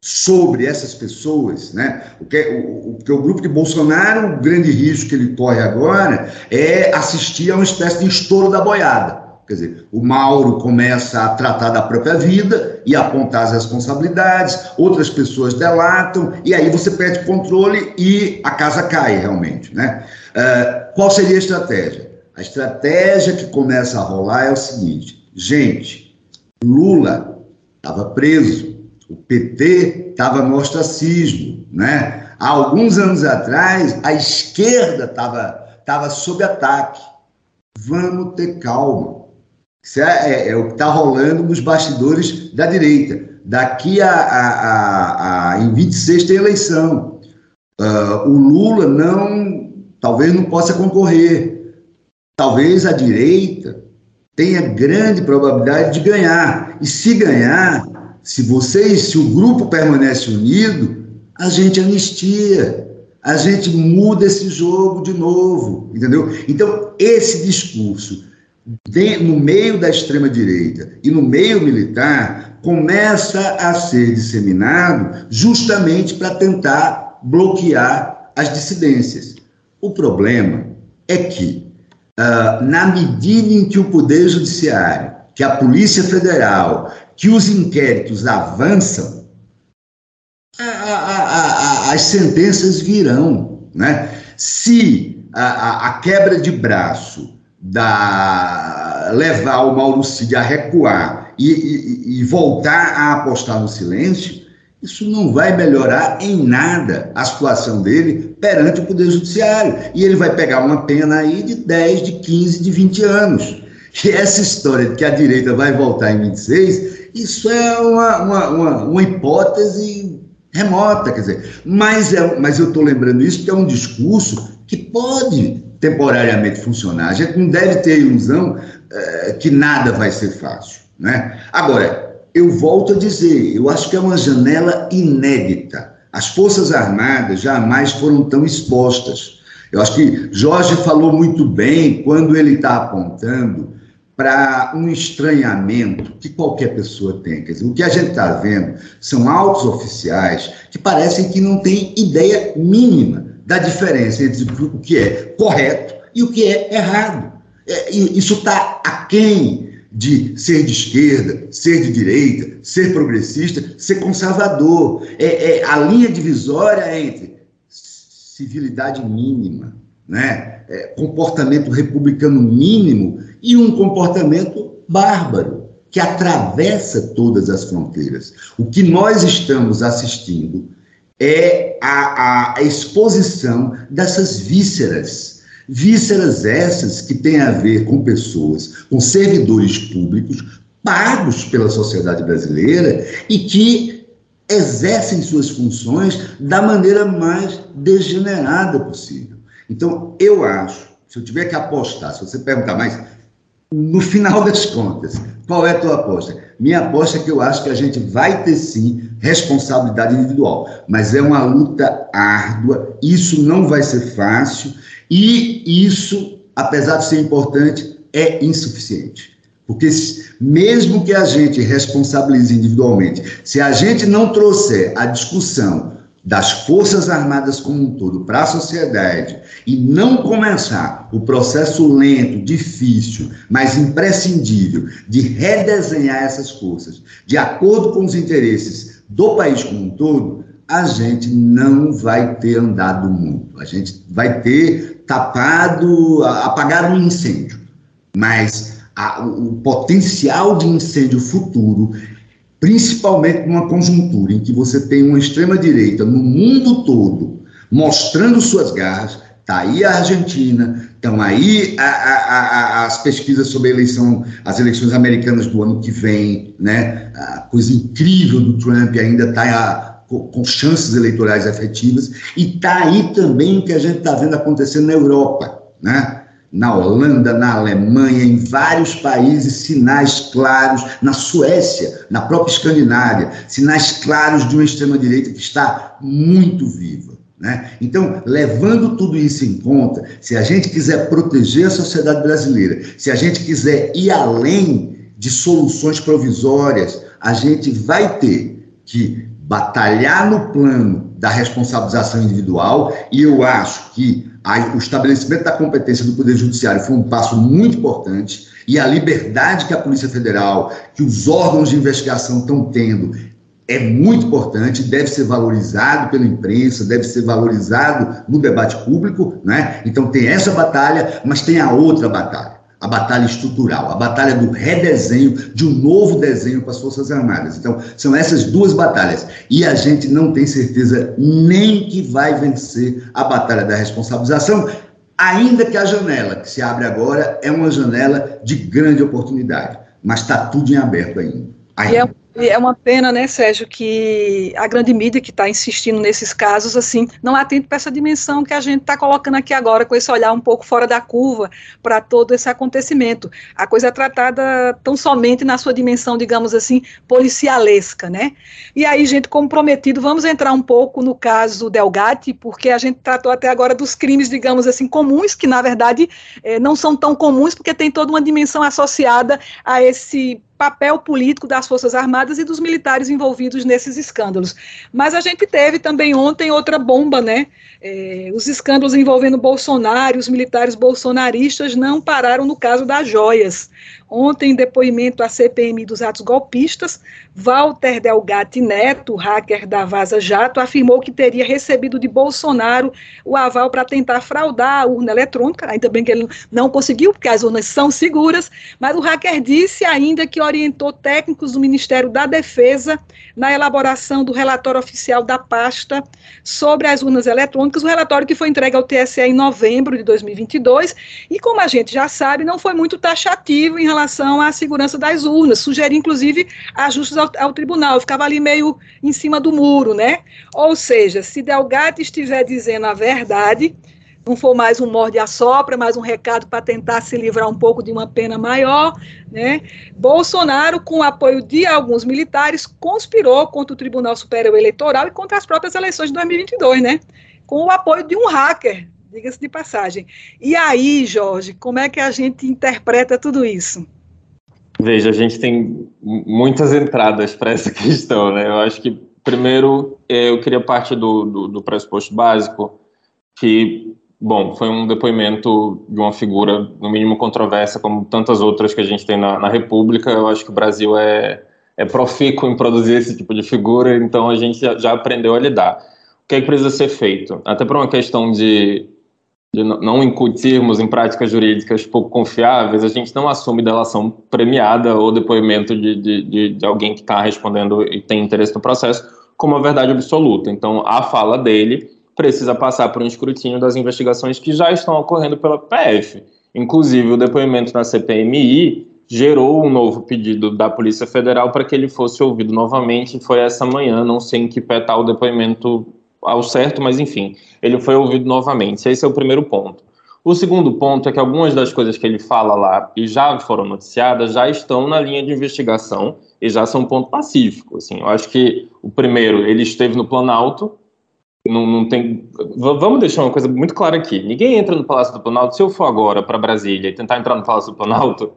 C: sobre essas pessoas, né? O que, o, o, o grupo de Bolsonaro, o grande risco que ele corre agora é assistir a uma espécie de estouro da boiada. Quer dizer, o Mauro começa a tratar da própria vida e apontar as responsabilidades, outras pessoas delatam, e aí você perde controle e a casa cai realmente. Né? Uh, qual seria a estratégia? A estratégia que começa a rolar é o seguinte: gente, Lula estava preso, o PT estava no ostracismo. Né? Há alguns anos atrás, a esquerda estava sob ataque. Vamos ter calma Isso é, é, é o que está rolando nos bastidores da direita. Daqui a, a, a, a em 26 tem eleição. Uh, o Lula não, talvez não possa concorrer. Talvez a direita tenha grande probabilidade de ganhar. E se ganhar, se vocês, se o grupo permanece unido, a gente anistia, a gente muda esse jogo de novo, entendeu? Então, esse discurso no meio da extrema-direita e no meio militar começa a ser disseminado justamente para tentar bloquear as dissidências. O problema é que, uh, na medida em que o Poder Judiciário, que a Polícia Federal, que os inquéritos avançam, a, a, a, as sentenças virão. Né? Se a, quebra de braço da levar o Mauro Cid a recuar e, e, e, voltar a apostar no silêncio, isso não vai melhorar em nada a situação dele perante o Poder Judiciário. E ele vai pegar uma pena aí de 10, de 15, de 20 anos. E essa história de que a direita vai voltar em 26, isso é uma, uma, uma, uma hipótese remota, quer dizer. Mas, é, mas eu estou lembrando isso porque é um discurso que pode temporariamente funcionar. A gente não deve ter a ilusão é, que nada vai ser fácil. Né? Agora, eu volto a dizer, eu acho que é uma janela inédita. As Forças Armadas jamais foram tão expostas. Eu acho que Jorge falou muito bem quando ele está apontando para um estranhamento que qualquer pessoa tem. Quer dizer, o que a gente está vendo são altos oficiais que parecem que não têm ideia mínima da diferença entre o que é correto e o que é errado. É, isso está aquém de ser de esquerda, ser de direita, ser progressista, ser conservador. É, é a linha divisória entre civilidade mínima, né? É, comportamento republicano mínimo e um comportamento bárbaro que atravessa todas as fronteiras. O que nós estamos assistindo é a, a exposição dessas vísceras. Vísceras essas que têm a ver com pessoas, com servidores públicos pagos pela sociedade brasileira e que exercem suas funções da maneira mais degenerada possível. Então, eu acho, se eu tiver que apostar, se você perguntar mais, no final das contas, qual é a tua aposta? Minha aposta é que eu acho que a gente vai ter sim responsabilidade individual, mas é uma luta árdua, isso não vai ser fácil e isso, apesar de ser importante, é insuficiente. Porque mesmo que a gente responsabilize individualmente, se a gente não trouxer a discussão das Forças Armadas como um todo para a sociedade e não começar o processo lento, difícil, mas imprescindível de redesenhar essas forças de acordo com os interesses do país como um todo, a gente não vai ter andado muito. A gente vai ter tapado, apagado um incêndio. Mas a, o potencial de incêndio futuro principalmente numa conjuntura em que você tem uma extrema-direita no mundo todo mostrando suas garras, está aí a Argentina, estão aí a, a, a, as pesquisas sobre eleição, as eleições americanas do ano que vem, né? a coisa incrível do Trump ainda está com chances eleitorais efetivas, e está aí também o que a gente está vendo acontecendo na Europa, né? Na Holanda, na Alemanha, em vários países, sinais claros, na Suécia, na própria Escandinávia, sinais claros de uma extrema-direita que está muito viva. Né? Então, levando tudo isso em conta, se a gente quiser proteger a sociedade brasileira, se a gente quiser ir além de soluções provisórias, a gente vai ter que batalhar no plano da responsabilização individual, e eu acho que o estabelecimento da competência do Poder Judiciário foi um passo muito importante, e a liberdade que a Polícia Federal, que os órgãos de investigação estão tendo, é muito importante, deve ser valorizado pela imprensa, deve ser valorizado no debate público, né? Então tem essa batalha, mas tem a outra batalha a batalha estrutural, a batalha do redesenho, de um novo desenho para as Forças Armadas. Então, são essas duas batalhas. E a gente não tem certeza nem que vai vencer a batalha da responsabilização, Ainda que a janela que se abre agora é uma janela de grande oportunidade, mas está tudo em aberto ainda. ainda.
B: E é é uma pena, né, Sérgio, que a grande mídia que está insistindo nesses casos, assim, não atende para essa dimensão que a gente está colocando aqui agora, com esse olhar um pouco fora da curva para todo esse acontecimento. A coisa é tratada tão somente na sua dimensão, digamos assim, policialesca, né? E aí, gente, como prometido, vamos entrar um pouco no caso Delgatti, porque a gente tratou até agora dos crimes, digamos assim, comuns, que na verdade eh, não são tão comuns, porque tem toda uma dimensão associada a esse papel político das Forças Armadas e dos militares envolvidos nesses escândalos. Mas a gente teve também ontem outra bomba, né? É, os escândalos envolvendo Bolsonaro, os militares bolsonaristas não pararam no caso das joias. Ontem, em depoimento à CPMI dos atos golpistas, Walter Delgatti Neto, hacker da Vaza Jato, afirmou que teria recebido de Bolsonaro o aval para tentar fraudar a urna eletrônica, ainda bem que ele não conseguiu, porque as urnas são seguras, mas o hacker disse ainda que orientou técnicos do Ministério da Defesa na elaboração do relatório oficial da pasta sobre as urnas eletrônicas, o relatório que foi entregue ao TSE em novembro de 2022, e como a gente já sabe, não foi muito taxativo em relação à segurança das urnas, sugeria inclusive ajustes ao, ao tribunal, ficava ali meio em cima do muro, né? Ou seja, se Delgado estiver dizendo a verdade, não for mais um morde a sopra, mais um recado para tentar se livrar um pouco de uma pena maior, né? Bolsonaro, com o apoio de alguns militares, conspirou contra o Tribunal Superior Eleitoral e contra as próprias eleições de 2022, né? Com o apoio de um hacker, diga-se de passagem. E aí, Jorge, como é que a gente interpreta tudo isso?
D: Veja, a gente tem muitas entradas para essa questão, né? Eu acho que, primeiro, é, eu queria partir do, do, do pressuposto básico, que, bom, foi um depoimento de uma figura, no mínimo, controversa, como tantas outras que a gente tem na, na República. Eu acho que o Brasil é, é profícuo em produzir esse tipo de figura, então a gente já, já aprendeu a lidar. O que, é que precisa ser feito? Até por uma questão de de não incutirmos em práticas jurídicas pouco confiáveis, a gente não assume delação premiada ou depoimento de, de, de alguém que está respondendo e tem interesse no processo como a verdade absoluta. Então, a fala dele precisa passar por um escrutínio das investigações que já estão ocorrendo pela PF. Inclusive, o depoimento na CPMI gerou um novo pedido da Polícia Federal para que ele fosse ouvido novamente. Foi essa manhã, não sei em que pé está o depoimento ao certo, mas enfim, ele foi ouvido novamente. Esse é o primeiro ponto. O segundo ponto é que algumas das coisas que ele fala lá e já foram noticiadas já estão na linha de investigação e já são ponto pacífico. Assim, eu acho que o primeiro, ele esteve no Planalto, não, não tem. Vamos deixar uma coisa muito clara aqui: ninguém entra no Palácio do Planalto. Se eu for agora para Brasília e tentar entrar no Palácio do Planalto,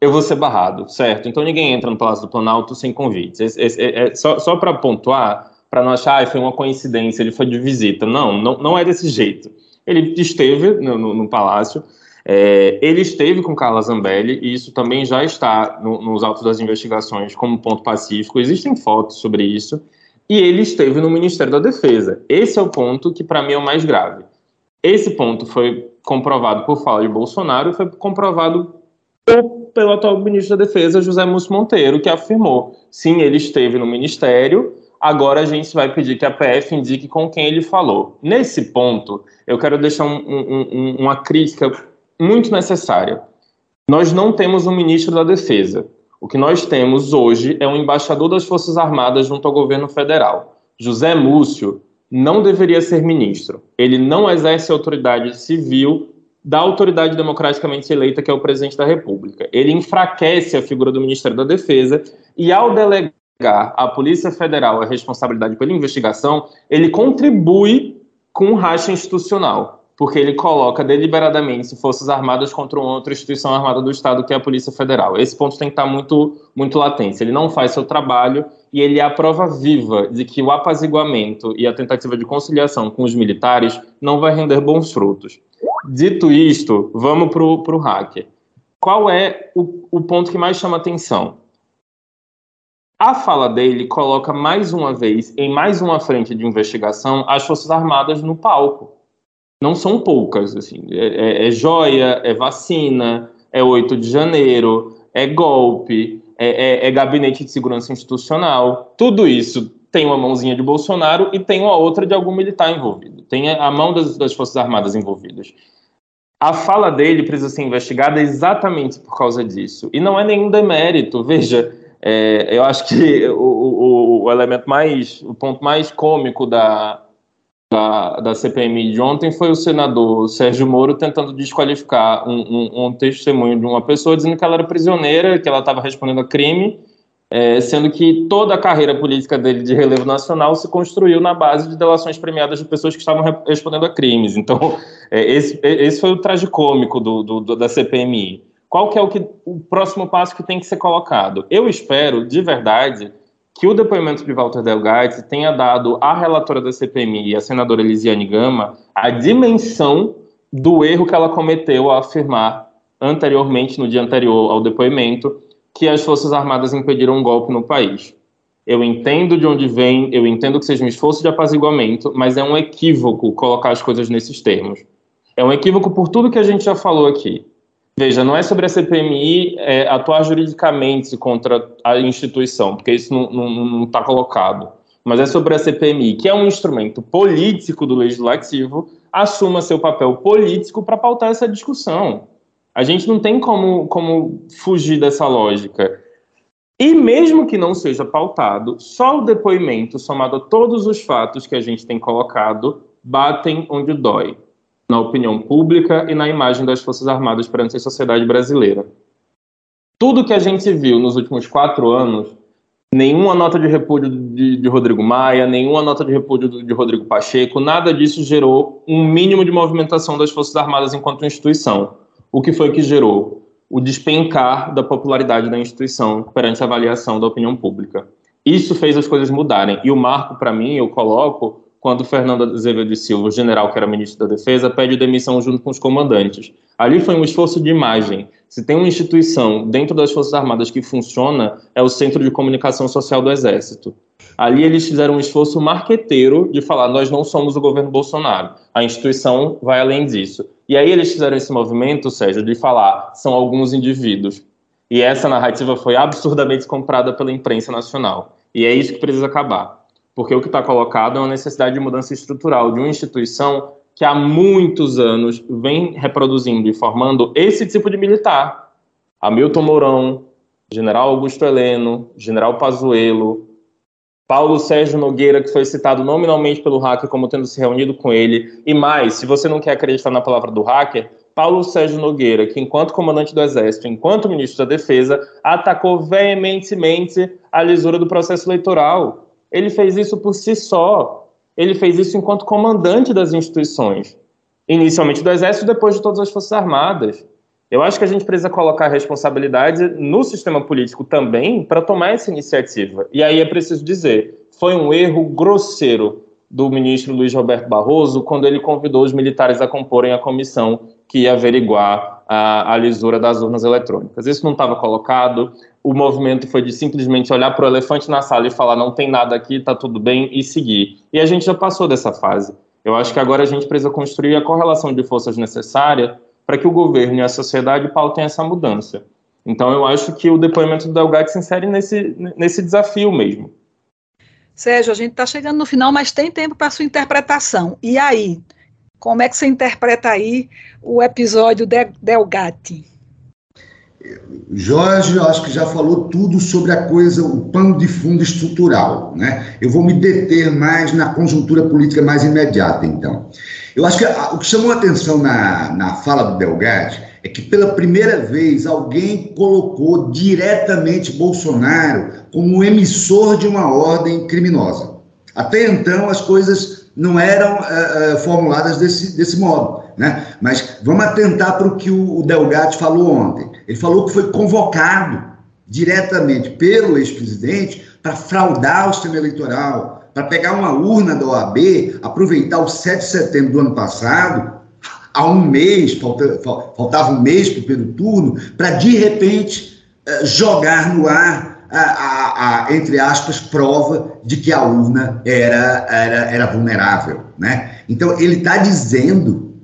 D: eu vou ser barrado, certo? Então ninguém entra no Palácio do Planalto sem convite. É, é, é, só só para pontuar, para não achar, ah, foi uma coincidência, ele foi de visita. Não, não, não é desse jeito. Ele esteve no, no, no palácio, é, ele esteve com Carla Zambelli, e isso também já está no, nos autos das investigações como ponto pacífico, existem fotos sobre isso, e ele esteve no Ministério da Defesa. Esse é o ponto que, para mim, é o mais grave. Esse ponto foi comprovado por fala de Bolsonaro e foi comprovado pelo atual ministro da Defesa, José Múcio Monteiro, que afirmou: sim, ele esteve no Ministério, Agora a gente vai pedir que a PF indique com quem ele falou. Nesse ponto, eu quero deixar um, um, uma crítica muito necessária. Nós não temos um ministro da Defesa. O que nós temos hoje é um embaixador das Forças Armadas junto ao governo federal. José Múcio não deveria ser ministro. Ele não exerce autoridade civil da autoridade democraticamente eleita, que é o presidente da República. Ele enfraquece a figura do Ministério da Defesa e, ao delegar à Polícia Federal a responsabilidade pela investigação, ele contribui com racha institucional, porque ele coloca deliberadamente forças armadas contra uma outra instituição armada do Estado, que é a Polícia Federal. Esse ponto tem que estar muito, muito latente. Ele não faz seu trabalho e ele é a prova viva de que o apaziguamento e a tentativa de conciliação com os militares não vai render bons frutos. Dito isto, vamos para o hacker. Qual é o, o ponto que mais chama atenção? A fala dele coloca mais uma vez, em mais uma frente de investigação, as Forças Armadas no palco. Não são poucas, assim. É, é, é joia, é vacina, é 8 de janeiro, é golpe, é, é, é gabinete de segurança institucional. Tudo isso tem uma mãozinha de Bolsonaro e tem uma outra de algum militar envolvido. Tem a mão das, das Forças Armadas envolvidas. a fala dele precisa ser investigada exatamente por causa disso. E não é nenhum demérito. Veja, é, eu acho que o, o, o, elemento mais, o ponto mais cômico da, da, da CPMI de ontem foi o senador Sérgio Moro tentando desqualificar um, um, um testemunho de uma pessoa dizendo que ela era prisioneira, que ela estava respondendo a crime é, sendo que toda a carreira política dele de relevo nacional se construiu na base de delações premiadas de pessoas que estavam respondendo a crimes. Então, é, esse, esse, foi o tragicômico do, do, do, da CPMI. Qual que é o, que, o próximo passo que tem que ser colocado? Eu espero, de verdade, que o depoimento de Walter Delgatti tenha dado à relatora da CPMI, à senadora Elisiane Gama, a dimensão do erro que ela cometeu ao afirmar anteriormente, no dia anterior ao depoimento, que as Forças Armadas impediram um golpe no país. Eu entendo de onde vem, eu entendo que seja um esforço de apaziguamento, mas é um equívoco colocar as coisas nesses termos. É um equívoco por tudo que a gente já falou aqui. Veja, não é sobre a CPMI é, atuar juridicamente contra a instituição, porque isso não está colocado, mas é sobre a CPMI, que é um instrumento político do legislativo, assuma seu papel político para pautar essa discussão. A gente não tem como, como fugir dessa lógica. E mesmo que não seja pautado, só o depoimento, somado a todos os fatos que a gente tem colocado, batem onde dói, na opinião pública e na imagem das Forças Armadas perante a sociedade brasileira. Tudo que a gente viu nos últimos quatro anos, nenhuma nota de repúdio de, de Rodrigo Maia, nenhuma nota de repúdio de Rodrigo Pacheco, nada disso gerou um mínimo de movimentação das Forças Armadas enquanto instituição o que foi que gerou o despencar da popularidade da instituição perante a avaliação da opinião pública. Isso fez as coisas mudarem. E o marco, para mim, eu coloco quando Fernando Azevedo de Silva, o general que era ministro da Defesa, pede demissão junto com os comandantes. Ali foi um esforço de imagem. Se tem uma instituição dentro das Forças Armadas que funciona, é o Centro de Comunicação Social do Exército. Ali eles fizeram um esforço marqueteiro de falar: nós não somos o governo Bolsonaro. A instituição vai além disso. E aí eles fizeram esse movimento, Sérgio, de falar: são alguns indivíduos. E essa narrativa foi absurdamente comprada pela imprensa nacional. E é isso que precisa acabar. Porque o que está colocado é uma necessidade de mudança estrutural de uma instituição que há muitos anos vem reproduzindo e formando esse tipo de militar. Hamilton Mourão, General Augusto Heleno, General Pazuello, Paulo Sérgio Nogueira, que foi citado nominalmente pelo hacker como tendo se reunido com ele, e mais, se você não quer acreditar na palavra do hacker, Paulo Sérgio Nogueira, que enquanto comandante do Exército, enquanto ministro da Defesa, atacou veementemente a lisura do processo eleitoral. Ele fez isso por si só. Ele fez isso enquanto comandante das instituições, inicialmente do Exército, depois de todas as Forças Armadas. Eu acho que a gente precisa colocar a responsabilidade no sistema político também para tomar essa iniciativa. E aí é preciso dizer, foi um erro grosseiro do ministro Luiz Roberto Barroso quando ele convidou os militares a comporem a comissão que ia averiguar a, lisura das urnas eletrônicas. Isso não estava colocado. O movimento foi de simplesmente olhar para o elefante na sala e falar não tem nada aqui, está tudo bem e seguir. E a gente já passou dessa fase. Eu acho que agora a gente precisa construir a correlação de forças necessária para que o governo e a sociedade pautem essa mudança. Então, eu acho que o depoimento do Delgado se insere nesse, nesse desafio mesmo.
B: Sérgio, a gente está chegando no final, mas tem tempo para sua interpretação. E aí, como é que você interpreta aí o episódio de Delgatti?
C: Jorge, eu acho que já falou tudo sobre a coisa, o pano de fundo estrutural. Né? Eu vou me deter mais na conjuntura política mais imediata, então. Eu acho que a, o que chamou a atenção na, na fala do Delgatti é que pela primeira vez alguém colocou diretamente Bolsonaro como emissor de uma ordem criminosa. Até então as coisas não eram uh, formuladas desse, desse modo. Né? Mas vamos atentar para o que o, o Delgatti falou ontem. Ele falou que foi convocado diretamente pelo ex-presidente para fraudar o sistema eleitoral, para pegar uma urna da OAB, aproveitar o 7 de setembro do ano passado, há um mês, falta, faltava um mês para o primeiro turno, para de repente eh, jogar no ar a, a, a, entre aspas, prova de que a urna era, era, era vulnerável. Né? Então, ele está dizendo,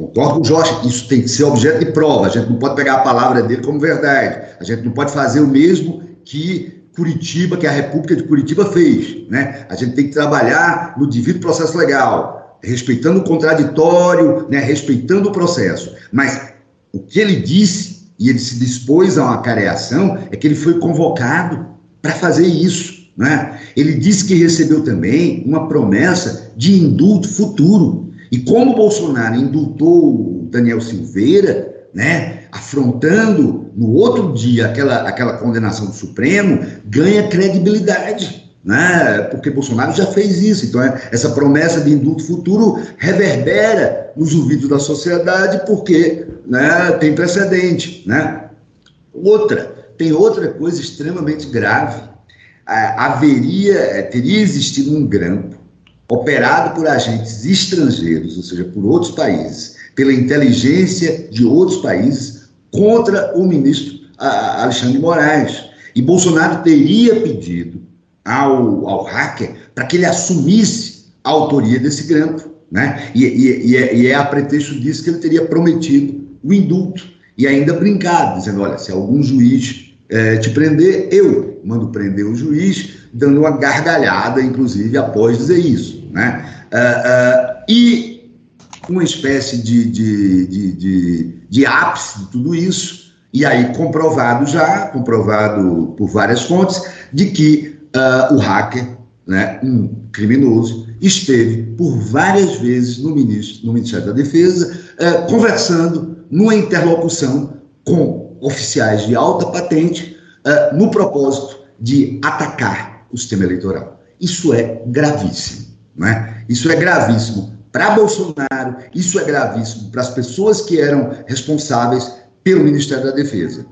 C: concordo com o Jorge, isso tem que ser objeto de prova, a gente não pode pegar a palavra dele como verdade, a gente não pode fazer o mesmo que Curitiba, que a República de Curitiba fez. Né? A gente tem que trabalhar no devido processo legal, respeitando o contraditório, né, respeitando o processo. Mas o que ele disse, e ele se dispôs a uma careação, é que ele foi convocado para fazer isso. Né? Ele disse que recebeu também uma promessa de indulto futuro. E como Bolsonaro indultou Daniel Silveira, né, afrontando no outro dia aquela, aquela condenação do Supremo, ganha credibilidade né? porque Bolsonaro já fez isso. Então, é, essa promessa de indulto futuro reverbera nos ouvidos da sociedade, porque né, tem precedente. Né? Outra, tem outra coisa extremamente grave. haveria, é, teria existido um grampo operado por agentes estrangeiros, ou seja, por outros países, pela inteligência de outros países, contra o ministro Alexandre de Moraes. E Bolsonaro teria pedido ao, ao hacker para que ele assumisse a autoria desse grampo. Né? E, e, e, é, e, é, a pretexto disso que ele teria prometido o indulto e ainda brincado, dizendo: olha, se algum juiz é, te prender, eu mando prender o juiz, dando uma gargalhada, inclusive, após dizer isso. Né? Uh, uh, e uma espécie de, de, de, de, de ápice de tudo isso, e aí comprovado já, comprovado por várias fontes, de que uh, o hacker, né, um criminoso, esteve por várias vezes no, ministro, no Ministério da Defesa, uh, conversando numa interlocução com oficiais de alta patente, uh, no propósito de atacar o sistema eleitoral. Isso é gravíssimo. Né? Isso é gravíssimo para Bolsonaro, isso é gravíssimo para as pessoas que eram responsáveis pelo Ministério da Defesa.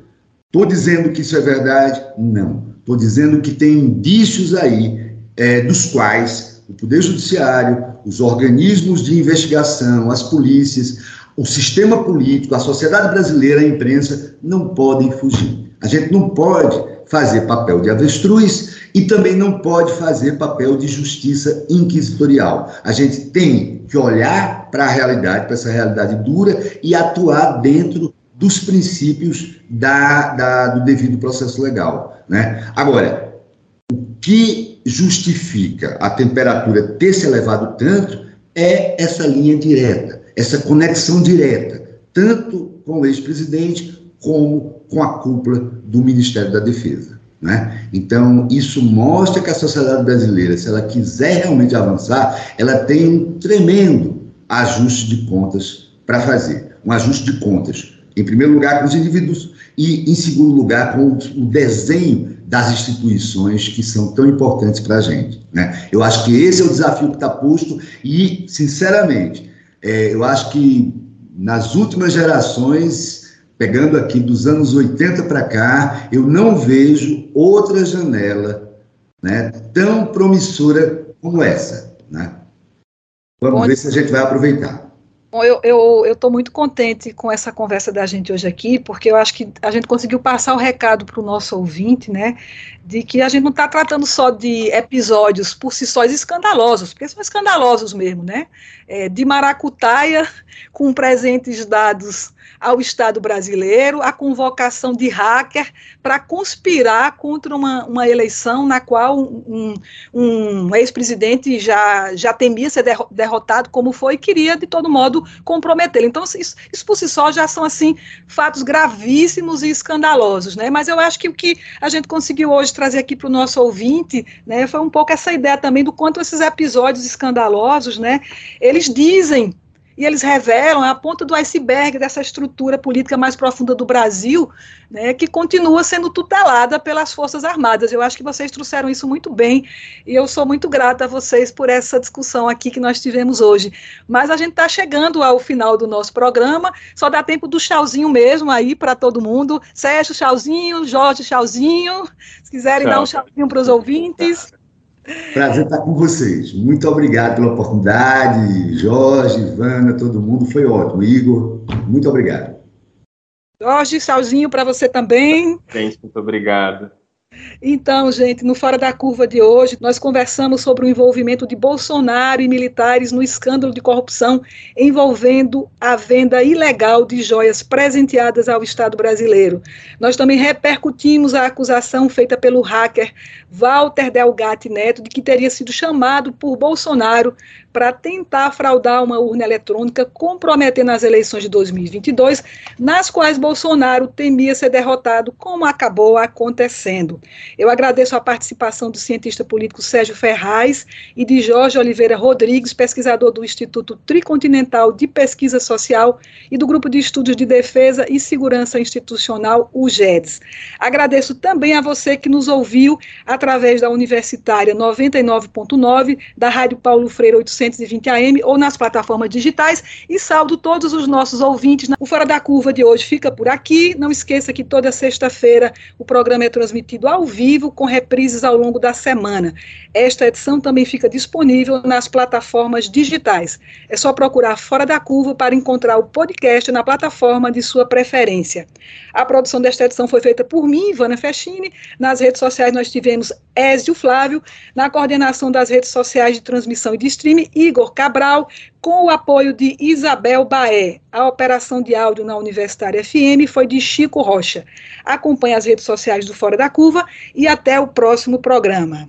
C: Estou dizendo que isso é verdade? Não. Estou dizendo que tem indícios aí é, dos quais o Poder Judiciário, os organismos de investigação, as polícias, o sistema político, a sociedade brasileira, a imprensa, não podem fugir. A gente não pode fazer papel de avestruz e também não pode fazer papel de justiça inquisitorial. A gente tem que olhar para a realidade, para essa realidade dura e atuar dentro dos princípios da, da, do devido processo legal. Né? Agora, o que justifica a temperatura ter se elevado tanto é essa linha direta, essa conexão direta, tanto com o ex-presidente como com a cúpula do Ministério da Defesa. Né? Então, isso mostra que a sociedade brasileira, se ela quiser realmente avançar, ela tem um tremendo ajuste de contas para fazer. Um ajuste de contas em primeiro lugar, com os indivíduos e, em segundo lugar, com o desenho das instituições que são tão importantes para a gente. Né? Eu acho que esse é o desafio que está posto e, sinceramente, é, eu acho que nas últimas gerações, pegando aqui dos anos 80 para cá, eu não vejo outra janela né, tão promissora como essa. Né? Vamos Bom, ver se a gente vai aproveitar.
B: Bom, eu estou muito contente com essa conversa da gente hoje aqui, porque eu acho que a gente conseguiu passar o recado para o nosso ouvinte, né, de que a gente não está tratando só de episódios por si só escandalosos, porque são escandalosos mesmo, né, é, de maracutaia com presentes dados ao Estado brasileiro a convocação de hacker para conspirar contra uma, uma eleição na qual um, um ex-presidente já, já temia ser derrotado, como foi, e queria, de todo modo, comprometê-lo. Então, isso, isso por si só já são, assim, fatos gravíssimos e escandalosos, né? Mas eu acho que o que a gente conseguiu hoje trazer aqui para o nosso ouvinte, né, foi um pouco essa ideia também do quanto esses episódios escandalosos, né, eles dizem e eles revelam a ponta do iceberg dessa estrutura política mais profunda do Brasil, né, que continua sendo tutelada pelas Forças Armadas. Eu acho que vocês trouxeram isso muito bem, e eu sou muito grata a vocês por essa discussão aqui que nós tivemos hoje. Mas a gente está chegando ao final do nosso programa, só dá tempo do chauzinho mesmo aí para todo mundo. Sérgio, chauzinho, Jorge, chauzinho, se quiserem Tchau. dar um chauzinho para os ouvintes.
C: Prazer estar com vocês. Muito obrigado pela oportunidade, Jorge, Ivana, todo mundo. Foi ótimo. Igor, muito obrigado.
B: Jorge, tchauzinho para você também.
D: Gente, muito obrigado.
B: Então, gente, no Fora da Curva de hoje, nós conversamos sobre o envolvimento de Bolsonaro e militares no escândalo de corrupção envolvendo a venda ilegal de joias presenteadas ao Estado brasileiro. Nós também repercutimos a acusação feita pelo hacker Walter Delgatti Neto de que teria sido chamado por Bolsonaro para tentar fraudar uma urna eletrônica, comprometendo as eleições de 2022, nas quais Bolsonaro temia ser derrotado, como acabou acontecendo. Eu agradeço a participação do cientista político Sérgio Ferraz e de Jorge Oliveira Rodrigues, pesquisador do Instituto Tricontinental de Pesquisa Social e do Grupo de Estudos de Defesa e Segurança Institucional, o GEDS. Agradeço também a você que nos ouviu através da Universitária 99.9, da Rádio Paulo Freire 820 AM ou nas plataformas digitais e saldo todos os nossos ouvintes. O Fora da Curva de hoje fica por aqui. Não esqueça que toda sexta-feira o programa é transmitido ao vivo, com reprises ao longo da semana. Esta edição também fica disponível nas plataformas digitais. É só procurar Fora da Curva para encontrar o podcast na plataforma de sua preferência. A produção desta edição foi feita por mim, Ivana Fechini. Nas redes sociais nós tivemos Ézio Flávio. Na coordenação das redes sociais de transmissão e de streaming, Igor Cabral com o apoio de Isabel Baé. A operação de áudio na Universitária FM foi de Chico Rocha. Acompanhe as redes sociais do Fora da Curva e até o próximo programa.